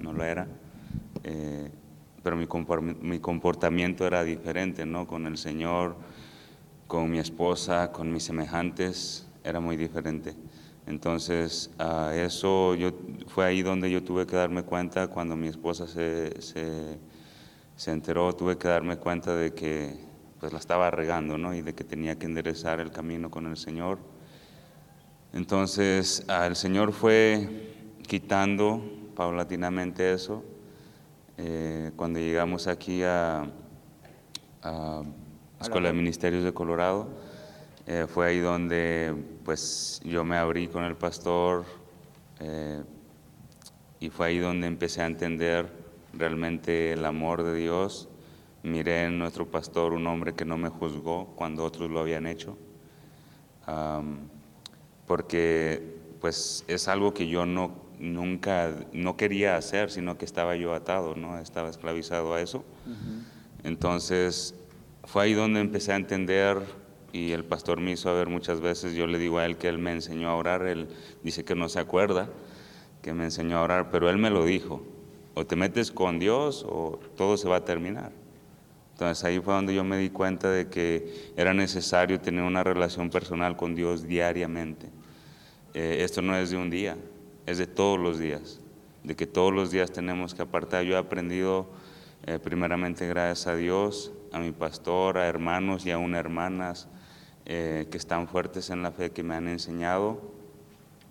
no lo era, eh, pero mi comportamiento era diferente, ¿no? Con el Señor, con mi esposa, con mis semejantes era muy diferente. Entonces, eso yo, fue ahí donde yo tuve que darme cuenta, cuando mi esposa se, se, se, enteró, tuve que darme cuenta de que pues la estaba regando, ¿no? Y de que tenía que enderezar el camino con el Señor. Entonces, el Señor fue quitando paulatinamente eso. Eh, cuando llegamos aquí a, a Escuela de Ministerios de Colorado, eh, fue ahí donde pues yo me abrí con el pastor eh, y fue ahí donde empecé a entender realmente el amor de Dios. Miré en nuestro pastor un hombre que no me juzgó cuando otros lo habían hecho, porque pues es algo que yo no nunca no quería hacer, sino que estaba yo atado, no estaba esclavizado a eso. Entonces fue ahí donde empecé a entender y el pastor me hizo ver muchas veces, yo le digo a él que él me enseñó a orar, él dice que no se acuerda que me enseñó a orar, pero él me lo dijo. o te metes con Dios o todo se va a terminar. Entonces ahí fue donde yo me di cuenta de que era necesario tener una relación personal con Dios diariamente. Eh, esto no es de un día, es de todos los días, de que todos los días tenemos que apartar. Yo he aprendido eh, primeramente gracias a Dios, a mi pastor, a hermanos y aún hermanas eh, que están fuertes en la fe, que me han enseñado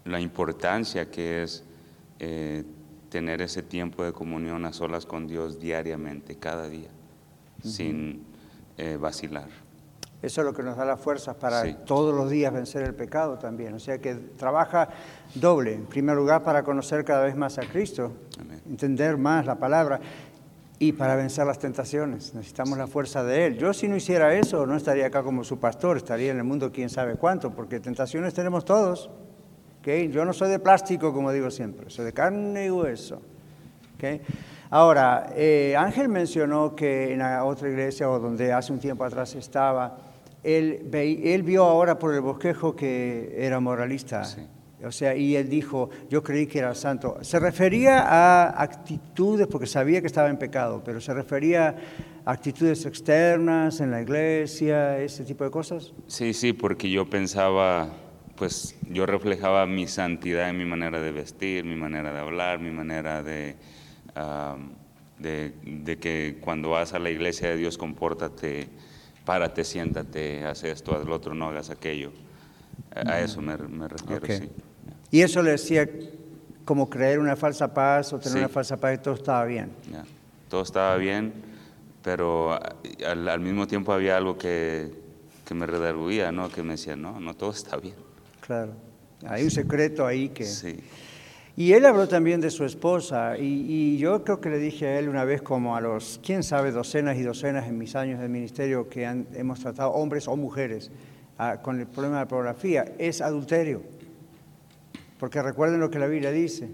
la importancia que es tener ese tiempo de comunión a solas con Dios diariamente, cada día sin eh, vacilar. Eso es lo que nos da las fuerzas para todos los días vencer el pecado también. O sea que trabaja doble. En primer lugar, para conocer cada vez más a Cristo, entender más la palabra y para vencer las tentaciones. Necesitamos la fuerza de Él. Yo si no hiciera eso, no estaría acá como su pastor, estaría en el mundo quién sabe cuánto, porque tentaciones tenemos todos. ¿okay? Yo no soy de plástico, como digo siempre, soy de carne y hueso. ¿okay? Ahora, eh, Ángel mencionó que en la otra iglesia, o donde hace un tiempo atrás estaba, él, él vio ahora por el bosquejo que era moralista. O sea, y él dijo, yo creí que era santo. Se refería a actitudes, porque sabía que estaba en pecado, pero se refería a actitudes externas en la iglesia, ese tipo de cosas. Sí, sí, porque yo pensaba, pues yo reflejaba mi santidad en mi manera de vestir, mi manera de hablar, mi manera de de, que cuando vas a la iglesia de Dios, compórtate, párate, siéntate, haz esto, haz lo otro, no hagas aquello. A, eso me, refiero, sí. Y eso le decía como creer una falsa paz o tener una falsa paz, y todo estaba bien. Todo estaba bien, pero al, mismo tiempo había algo que, que me redarguía, ¿no? que me decía, no, no todo está bien. Claro, hay un secreto ahí que... Sí. Y él habló también de su esposa, y, yo creo que le dije a él una vez, como a los, quién sabe, docenas y docenas en mis años de ministerio que hemos tratado, hombres o mujeres, ah, con el problema de la pornografía, es adulterio. Porque recuerden lo que la Biblia dice.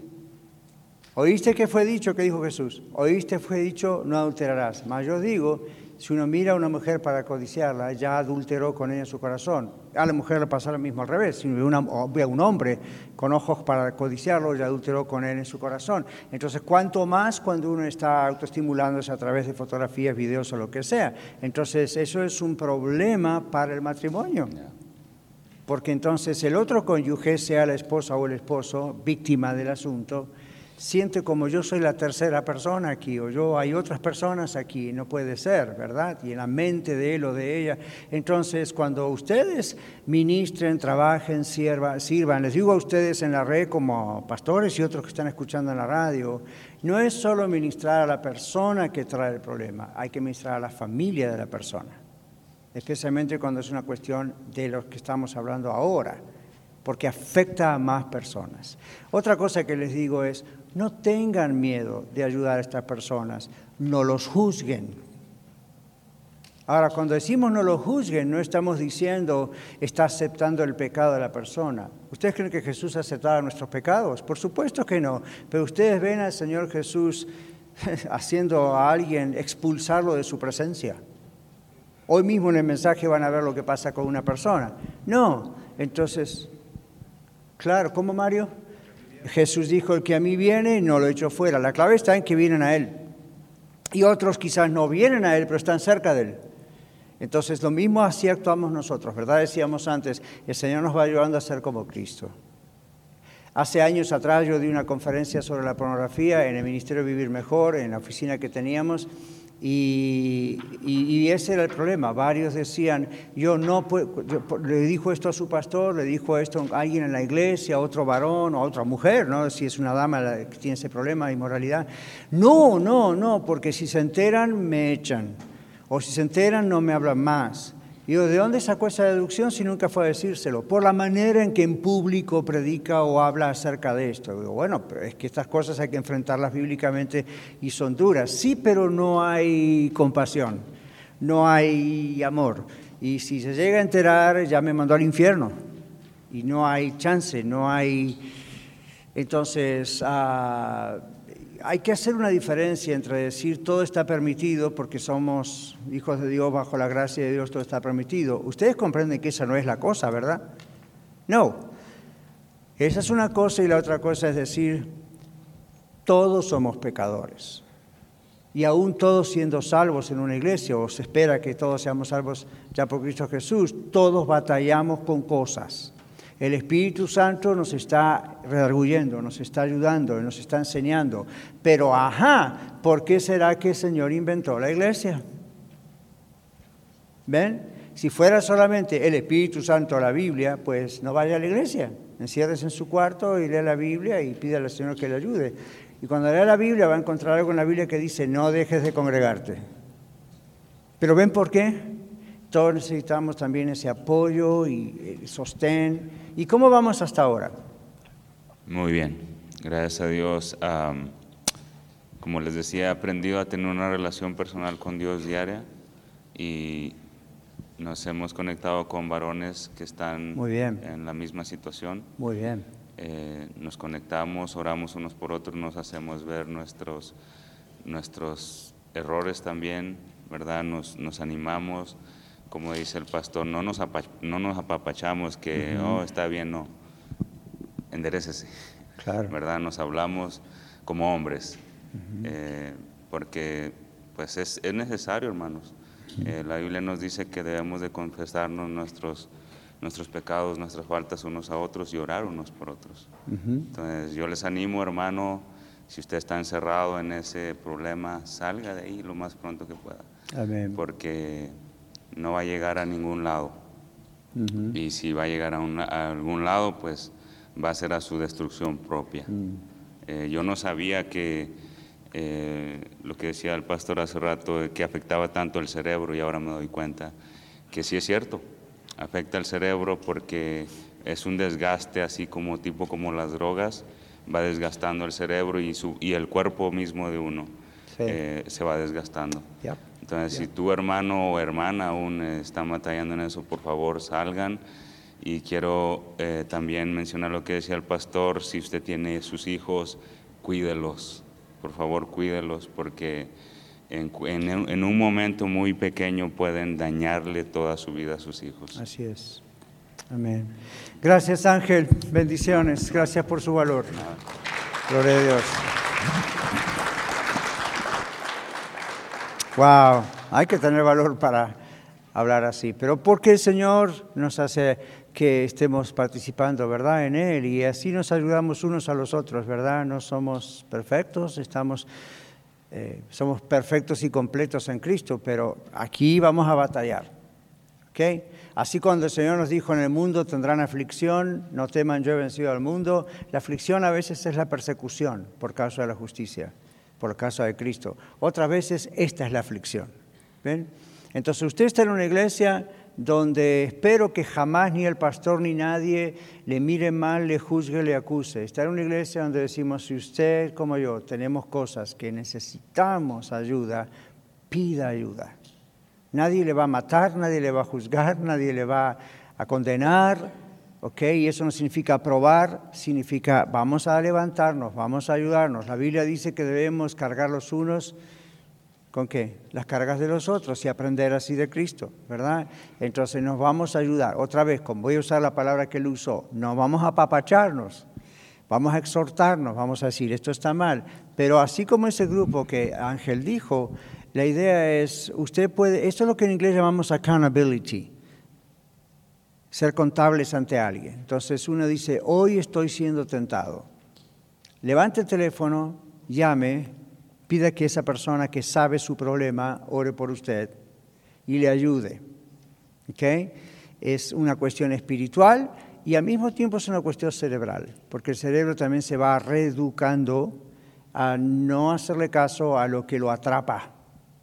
¿Oíste que fue dicho? que dijo Jesús? ¿Oíste fue dicho? No adulterarás. Mas yo digo si uno mira a una mujer para codiciarla, ya adulteró con ella su corazón. A la mujer le pasa lo mismo al revés. Si ve, a un hombre con ojos para codiciarlo, ya adulteró con él en su corazón. Entonces, ¿cuánto más cuando uno está autoestimulándose a través de fotografías, videos o lo que sea? Entonces, eso es un problema para el matrimonio. Porque entonces el otro cónyuge, sea la esposa o el esposo, víctima del asunto, siente como yo soy la tercera persona aquí o yo hay otras personas aquí, no puede ser, ¿verdad? Y en la mente de él o de ella. Entonces, cuando ustedes ministren, trabajen, sirvan, les digo a ustedes en la red como pastores y otros que están escuchando en la radio, no es solo ministrar a la persona que trae el problema, hay que ministrar a la familia de la persona, especialmente cuando es una cuestión de los que estamos hablando ahora porque afecta a más personas. Otra cosa que les digo es, no tengan miedo de ayudar a estas personas, no los juzguen. Ahora, cuando decimos no los juzguen, no estamos diciendo está aceptando el pecado de la persona. ¿Ustedes creen que Jesús aceptaba nuestros pecados? Por supuesto que no. Pero ustedes ven al Señor Jesús haciendo a alguien expulsarlo de su presencia. Hoy mismo en el mensaje van a ver lo que pasa con una persona. No. Entonces, claro, ¿cómo Mario? Jesús dijo, el que a mí viene, no lo echo fuera. La clave está en que vienen a Él. Y otros quizás no vienen a Él, pero están cerca de Él. Entonces, lo mismo así actuamos nosotros, ¿verdad? Decíamos antes, el Señor nos va ayudando a ser como Cristo. Hace años atrás yo di una conferencia sobre la pornografía en el Ministerio Vivir Mejor, en la oficina que teníamos, y, ese era el problema. Varios decían, yo no puedo, le dijo esto a su pastor, le dijo esto a alguien en la iglesia, a otro varón o a otra mujer, ¿no? si es una dama que tiene ese problema de inmoralidad. No, no, no, porque si se enteran me echan, o si se enteran no me hablan más. Y yo, ¿de dónde sacó esa deducción si nunca fue a decírselo? Por la manera en que en público predica o habla acerca de esto. Digo, bueno, pero es que estas cosas hay que enfrentarlas bíblicamente y son duras. Sí, pero no hay compasión, no hay amor. Y si se llega a enterar, ya me mandó al infierno. Y no hay chance, no hay... Entonces, uh, hay que hacer una diferencia entre decir todo está permitido porque somos hijos de Dios, bajo la gracia de Dios todo está permitido. Ustedes comprenden que esa no es la cosa, ¿verdad? No. Esa es una cosa y la otra cosa es decir, Todos somos pecadores. Y aún todos siendo salvos en una iglesia, o se espera que todos seamos salvos ya por Cristo Jesús, todos batallamos con cosas. El Espíritu Santo nos está redarguyendo, nos está ayudando, nos está enseñando. Pero, ajá, ¿por qué será que el Señor inventó la iglesia? ¿Ven? Si fuera solamente el Espíritu Santo la Biblia, pues no vaya a la iglesia. Encierres en su cuarto y lee la Biblia y pide al Señor que le ayude. Y cuando lea la Biblia va a encontrar algo en la Biblia que dice, no dejes de congregarte. Pero ¿ven por qué? Todos necesitamos también ese apoyo y eh, sostén. ¿Y cómo vamos hasta ahora? Muy bien, gracias a Dios. como les decía, he aprendido a tener una relación personal con Dios diaria y nos hemos conectado con varones que están en la misma situación. Muy bien. Eh, nos conectamos, oramos unos por otros, nos hacemos ver nuestros, nuestros errores también, ¿verdad? Nos, nos animamos como dice el pastor, no nos, no nos apapachamos que, oh, está bien, no, enderecese. Claro. ¿Verdad? Nos hablamos como hombres, eh, porque pues es, es, necesario, hermanos. Eh, la Biblia nos dice que debemos de confesarnos nuestros, nuestros pecados, nuestras faltas unos a otros y orar unos por otros. Entonces yo les animo, hermano, si usted está encerrado en ese problema, salga de ahí lo más pronto que pueda. Amén. Porque no va a llegar a ningún lado. Y si va a llegar a, algún lado, pues va a ser a su destrucción propia. Eh, yo no sabía que eh, lo que decía el pastor hace rato, que afectaba tanto el cerebro y ahora me doy cuenta que sí es cierto, afecta el cerebro porque es un desgaste así como tipo como las drogas, va desgastando el cerebro y, su, y el cuerpo mismo de uno eh, se va desgastando. Entonces, si tu hermano o hermana aún está batallando en eso, por favor salgan. Y quiero eh, también mencionar lo que decía el pastor, si usted tiene sus hijos, cuídelos, por favor cuídelos, porque en, en, un momento muy pequeño pueden dañarle toda su vida a sus hijos. Así es. Amén. Gracias Ángel, bendiciones, gracias por su valor. Gloria a Dios. Wow, hay que tener valor para hablar así. Pero porque el Señor nos hace que estemos participando, ¿verdad? En Él y así nos ayudamos unos a los otros, ¿verdad? No somos perfectos, estamos, eh, somos perfectos y completos en Cristo, pero aquí vamos a batallar, ¿ok? Así cuando el Señor nos dijo en el mundo tendrán aflicción, no teman, yo he vencido al mundo, la aflicción a veces es la persecución por causa de la justicia por causa de Cristo. Otras veces esta es la aflicción. ¿Ven? Entonces usted está en una iglesia donde espero que jamás ni el pastor ni nadie le mire mal, le juzgue, le acuse. Está en una iglesia donde decimos, si usted como yo tenemos cosas que necesitamos ayuda, pida ayuda. Nadie le va a matar, nadie le va a juzgar, nadie le va a condenar, ¿ok? Y eso no significa aprobar, significa vamos a levantarnos, vamos a ayudarnos. La Biblia dice que debemos cargar los unos con qué? Las cargas de los otros y aprender así de Cristo, ¿verdad? Entonces nos vamos a ayudar. Otra vez, como voy a usar la palabra que él usó, no vamos a apapacharnos, vamos a exhortarnos, vamos a decir, esto está mal. Pero así como ese grupo que Ángel dijo, la idea es, usted puede, esto es lo que en inglés llamamos accountability ser contables ante alguien. Entonces uno dice, hoy estoy siendo tentado. Levante el teléfono, llame, pida que esa persona que sabe su problema ore por usted y le ayude. ¿Okay? Es una cuestión espiritual y al mismo tiempo es una cuestión cerebral, porque el cerebro también se va reeducando a no hacerle caso a lo que lo atrapa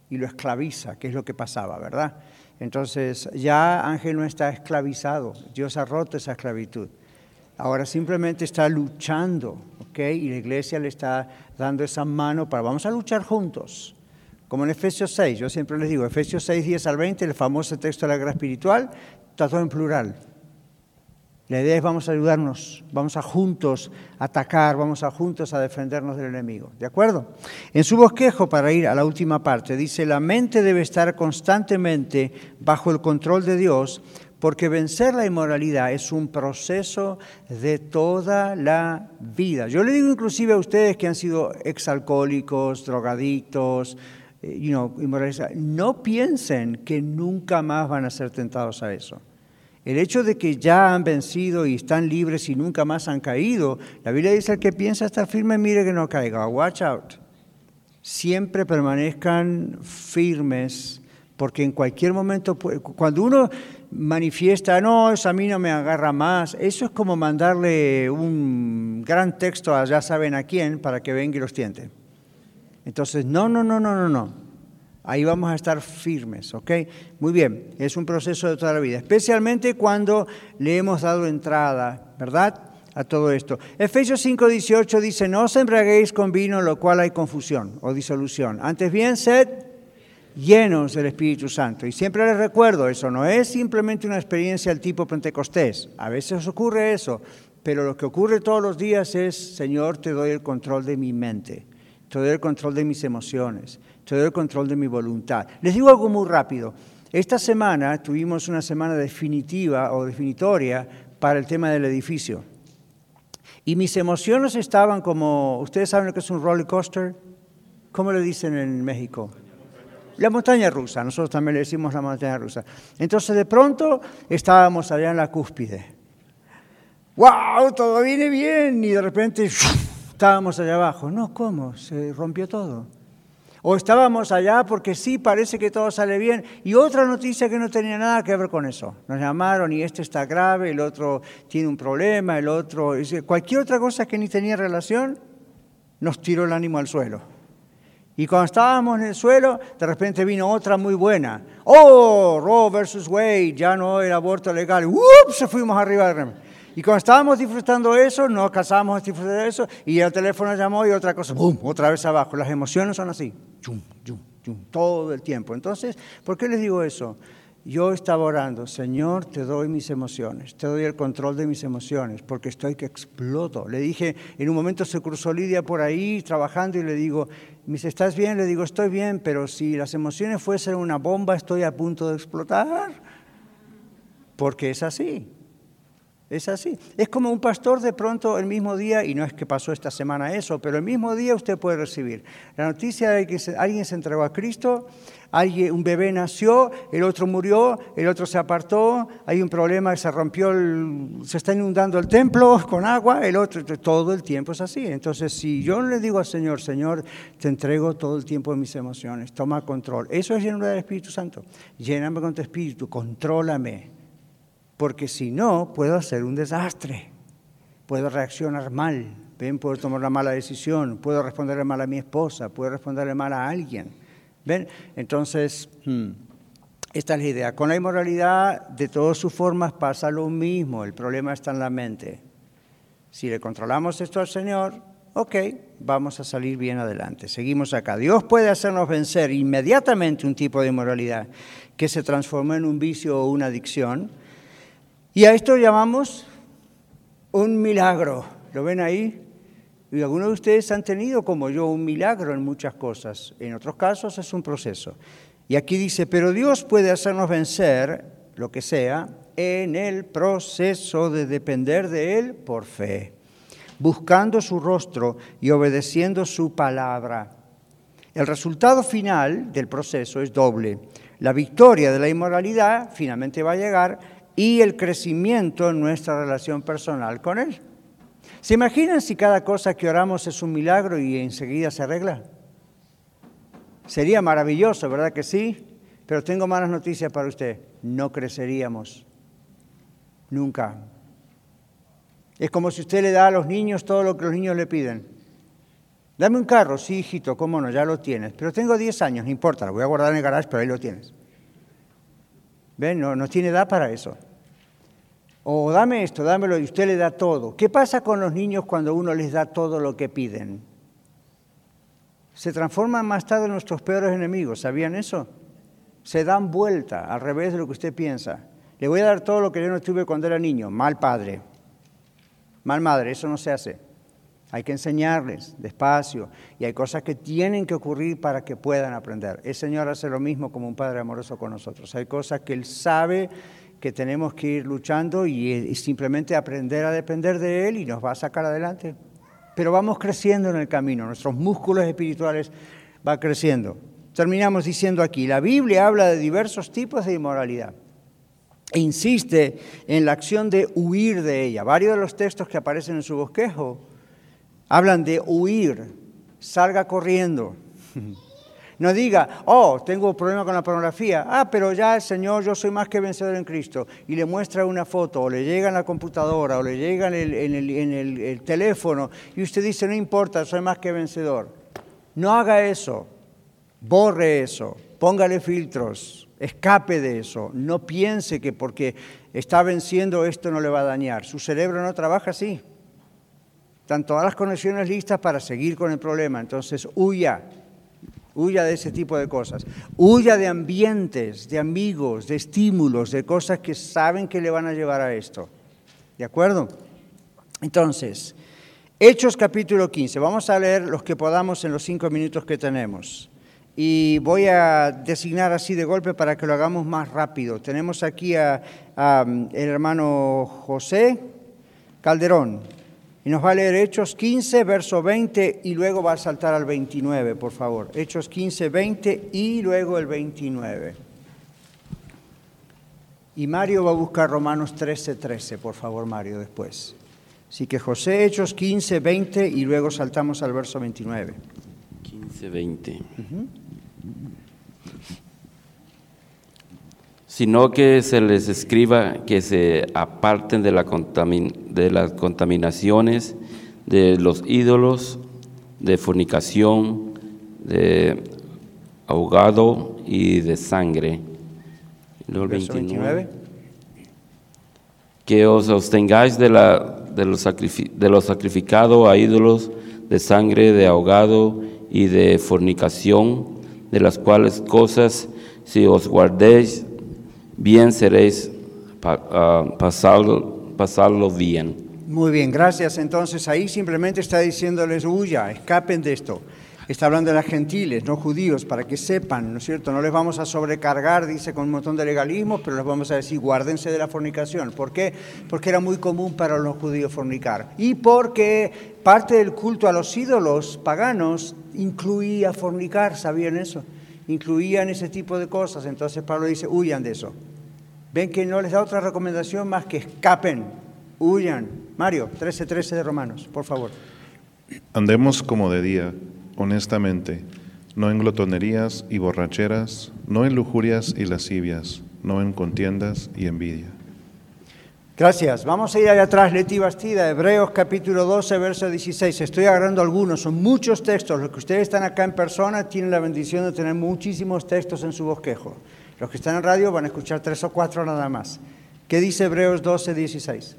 y lo esclaviza, que es lo que pasaba, ¿verdad? Entonces ya Ángel no está esclavizado, Dios ha roto esa esclavitud. Ahora simplemente está luchando, ¿ok? Y la iglesia le está dando esa mano para, vamos a luchar juntos. Como en Efesios 6, yo siempre les digo, Efesios 6, 10 al 20, el famoso texto de la guerra espiritual, está todo en plural. La idea es vamos a ayudarnos, vamos a juntos atacar, vamos a juntos a defendernos del enemigo. ¿De acuerdo? En su bosquejo, para ir a la última parte, dice, la mente debe estar constantemente bajo el control de Dios, porque vencer la inmoralidad es un proceso de toda la vida. Yo le digo inclusive a ustedes que han sido exalcohólicos, drogadictos, eh, you know, no piensen que nunca más van a ser tentados a eso. El hecho de que ya han vencido y están libres y nunca más han caído, la Biblia dice el que piensa estar firme, mire que no caiga. Watch out. Siempre permanezcan firmes, porque en cualquier momento, cuando uno manifiesta, no, eso a mí no me agarra más, eso es como mandarle un gran texto a ya saben a quién para que venga y los tiente. Entonces, no, no, no, no, no, no. Ahí vamos a estar firmes, ¿ok? Muy bien, es un proceso de toda la vida, especialmente cuando le hemos dado entrada, ¿verdad? A todo esto. Efesios 5:18 dice, no os embriaguéis con vino, lo cual hay confusión o disolución. Antes bien, sed llenos del Espíritu Santo. Y siempre les recuerdo, eso no es simplemente una experiencia del tipo Pentecostés. A veces ocurre eso, pero lo que ocurre todos los días es, Señor, te doy el control de mi mente, te doy el control de mis emociones, te doy el control de mi voluntad. Les digo algo muy rápido. Esta semana tuvimos una semana definitiva o definitoria para el tema del edificio. Y mis emociones estaban como, ¿ustedes saben lo que es un roller coaster? ¿Cómo le dicen en México? La montaña rusa, nosotros también le decimos la montaña rusa. Entonces de pronto estábamos allá en la cúspide. ¡Wow! Todo viene bien. Y de repente estábamos allá abajo. No, ¿cómo? Se rompió todo. O estábamos allá porque sí, parece que todo sale bien. Y otra noticia que no tenía nada que ver con eso. Nos llamaron y este está grave, el otro tiene un problema, el otro... Cualquier otra cosa que ni tenía relación, nos tiró el ánimo al suelo. Y cuando estábamos en el suelo, de repente vino otra muy buena. Oh, Roe versus Wade, ya no el aborto legal. ¡Ups! Se fuimos arriba de y cuando estábamos disfrutando eso, nos disfrutar de eso, y el teléfono llamó y otra cosa, ¡bum! Otra vez abajo. Las emociones son así, todo el tiempo. Entonces, ¿por qué les digo eso? Yo estaba orando, Señor, te doy mis emociones, te doy el control de mis emociones, porque estoy que exploto. Le dije, en un momento se cruzó Lidia por ahí trabajando y le digo, ¿estás bien? Le digo, estoy bien, pero si las emociones fuesen una bomba, estoy a punto de explotar. Porque es así. Es así. Es como un pastor de pronto el mismo día, y no es que pasó esta semana eso, pero el mismo día usted puede recibir la noticia de que alguien se entregó a Cristo, alguien, un bebé nació, el otro murió, el otro se apartó, hay un problema, se rompió, se está inundando el templo con agua, el otro, todo el tiempo es así. Entonces, si yo le digo al Señor, Señor, te entrego todo el tiempo de mis emociones, toma control, eso es llenura del Espíritu Santo. Lléname con tu Espíritu, contrólame porque si no, puedo hacer un desastre, puedo reaccionar mal, ¿ven? puedo tomar una mala decisión, puedo responderle mal a mi esposa, puedo responderle mal a alguien. ¿Ven? Entonces, hmm, esta es la idea. Con la inmoralidad, de todas sus formas, pasa lo mismo, el problema está en la mente. Si le controlamos esto al Señor, ok, vamos a salir bien adelante. Seguimos acá. Dios puede hacernos vencer inmediatamente un tipo de inmoralidad que se transformó en un vicio o una adicción y a esto llamamos un milagro. ¿Lo ven ahí? Y algunos de ustedes han tenido, como yo, un milagro en muchas cosas. En otros casos es un proceso. Y aquí dice, pero Dios puede hacernos vencer lo que sea en el proceso de depender de Él por fe, buscando su rostro y obedeciendo su palabra. El resultado final del proceso es doble. La victoria de la inmoralidad finalmente va a llegar y el crecimiento en nuestra relación personal con Él. ¿Se imaginan si cada cosa que oramos es un milagro y enseguida se arregla? Sería maravilloso, ¿verdad que sí? Pero tengo malas noticias para usted. No creceríamos. Nunca. Es como si usted le da a los niños todo lo que los niños le piden. Dame un carro, sí, hijito, cómo no, ya lo tienes. Pero tengo 10 años, no importa, lo voy a guardar en el garage, pero ahí lo tienes. ¿Ven? No, no tiene edad para eso. O dame esto, dámelo y usted le da todo. ¿Qué pasa con los niños cuando uno les da todo lo que piden? Se transforman más tarde en nuestros peores enemigos, ¿sabían eso? Se dan vuelta al revés de lo que usted piensa. Le voy a dar todo lo que yo no tuve cuando era niño. Mal padre, mal madre, eso no se hace. Hay que enseñarles despacio y hay cosas que tienen que ocurrir para que puedan aprender. El Señor hace lo mismo como un Padre amoroso con nosotros. Hay cosas que Él sabe que tenemos que ir luchando y, y simplemente aprender a depender de Él y nos va a sacar adelante. Pero vamos creciendo en el camino, nuestros músculos espirituales van creciendo. Terminamos diciendo aquí, la Biblia habla de diversos tipos de inmoralidad e insiste en la acción de huir de ella. Varios de los textos que aparecen en su bosquejo hablan de huir, salga corriendo. No diga, oh, tengo problema con la pornografía. Ah, pero ya Señor, yo soy más que vencedor en Cristo. Y le muestra una foto, o le llega en la computadora, o le llega en el, en el teléfono, y usted dice, no importa, soy más que vencedor. No haga eso. Borre eso. Póngale filtros. Escape de eso. No piense que porque está venciendo esto no le va a dañar. Su cerebro no trabaja así. Están todas las conexiones listas para seguir con el problema. Entonces, huya. Huya de ese tipo de cosas. Huya de ambientes, de amigos, de estímulos, de cosas que saben que le van a llevar a esto. ¿De acuerdo? Entonces, Hechos capítulo 15. Vamos a leer los que podamos en los cinco minutos que tenemos. Y voy a designar así de golpe para que lo hagamos más rápido. Tenemos aquí a, a hermano José Calderón. Y nos va a leer Hechos 15, verso 20, y luego va a saltar al 29, por favor. Hechos 15, 20 y luego el 29. Y Mario va a buscar Romanos 13, 13, por favor, Mario, después. Así que José, Hechos 15, 20 y luego saltamos al verso 29. 15, 20. Sino que se les escriba que se aparten de, la contamin- de las contaminaciones, de los ídolos, de fornicación, de ahogado y de sangre. Verso 29. que os abstengáis de, la, de, lo sacrifi- de lo sacrificado a ídolos, de sangre, de ahogado y de fornicación, de las cuales cosas, si os guardéis, bien seréis pa- ah, pasarlo, pasarlo bien. Muy bien, gracias. Entonces ahí simplemente está diciéndoles, huya, escapen de esto. Está hablando de las gentiles, no judíos, para que sepan, ¿no es cierto? No les vamos a sobrecargar, dice, con un montón de legalismos, pero les vamos a decir, guárdense de la fornicación. ¿Por qué? Porque era muy común para los judíos fornicar. Y porque parte del culto a los ídolos paganos incluía fornicar, ¿sabían eso? Incluían ese tipo de cosas. Entonces Pablo dice, huyan de eso. Ven que no les da otra recomendación más que escapen, huyan. Mario, 13:13 de Romanos, por favor. Andemos como de día, honestamente, no en glotonerías y borracheras, no en lujurias y lascivias, no en contiendas y envidia. Gracias. Vamos a ir allá atrás, Leti Bastida, Hebreos capítulo 12, verso 16. Estoy agarrando algunos, son muchos textos. Los que ustedes están acá en persona tienen la bendición de tener muchísimos textos en su bosquejo. Los que están en radio van a escuchar tres o cuatro nada más. ¿Qué dice Hebreos 12, 16?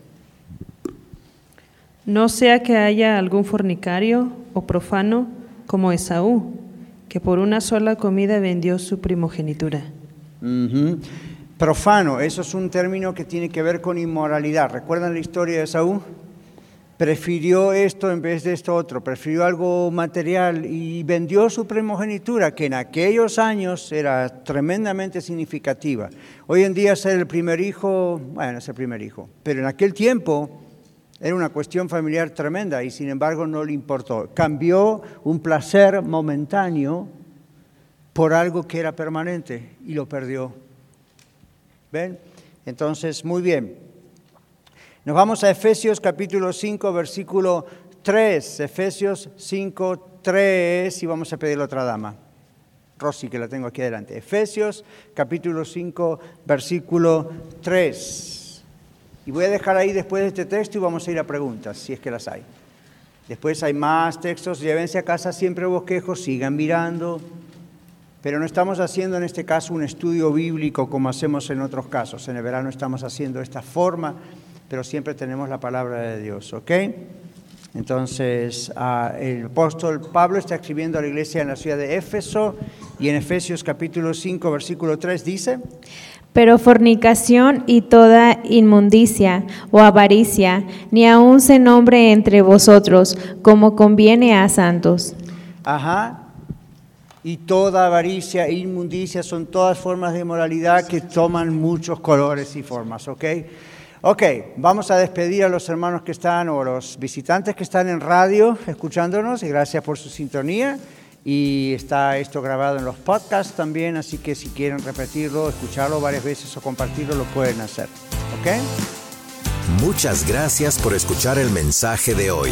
No sea que haya algún fornicario o profano como Esaú, que por una sola comida vendió su primogenitura. Ujú. Profano, eso es un término que tiene que ver con inmoralidad. ¿Recuerdan la historia de Saúl? Prefirió esto en vez de esto otro, prefirió algo material y vendió su primogenitura, que en aquellos años era tremendamente significativa. Hoy en día ser el primer hijo, bueno, es el primer hijo, pero en aquel tiempo era una cuestión familiar tremenda y sin embargo no le importó. Cambió un placer momentáneo por algo que era permanente y lo perdió. Entonces, muy bien. Nos vamos a Efesios capítulo 5, versículo 3. Efesios 5, 3 y vamos a pedirle a otra dama. Rosy, que la tengo aquí adelante. Efesios capítulo 5, versículo 3. Y voy a dejar ahí después de este texto y vamos a ir a preguntas, si es que las hay. Después hay más textos, llévense a casa siempre bosquejos, sigan mirando, pero no estamos haciendo en este caso un estudio bíblico como hacemos en otros casos. En el verano estamos haciendo esta forma, pero siempre tenemos la palabra de Dios, ¿ok? Entonces, ah, el apóstol Pablo está escribiendo a la iglesia en la ciudad de Éfeso y en Efesios capítulo 5, versículo 3 dice, Pero fornicación y toda inmundicia o avaricia, ni aun se nombre entre vosotros, como conviene a santos. Ajá. Y toda avaricia e inmundicia son todas formas de moralidad que toman muchos colores y formas, ¿ok? Ok, vamos a despedir a los hermanos que están o los visitantes que están en radio escuchándonos y gracias por su sintonía. Y está esto grabado en los podcasts también, así que si quieren repetirlo, escucharlo varias veces o compartirlo, lo pueden hacer. ¿Ok? Muchas gracias por escuchar el mensaje de hoy.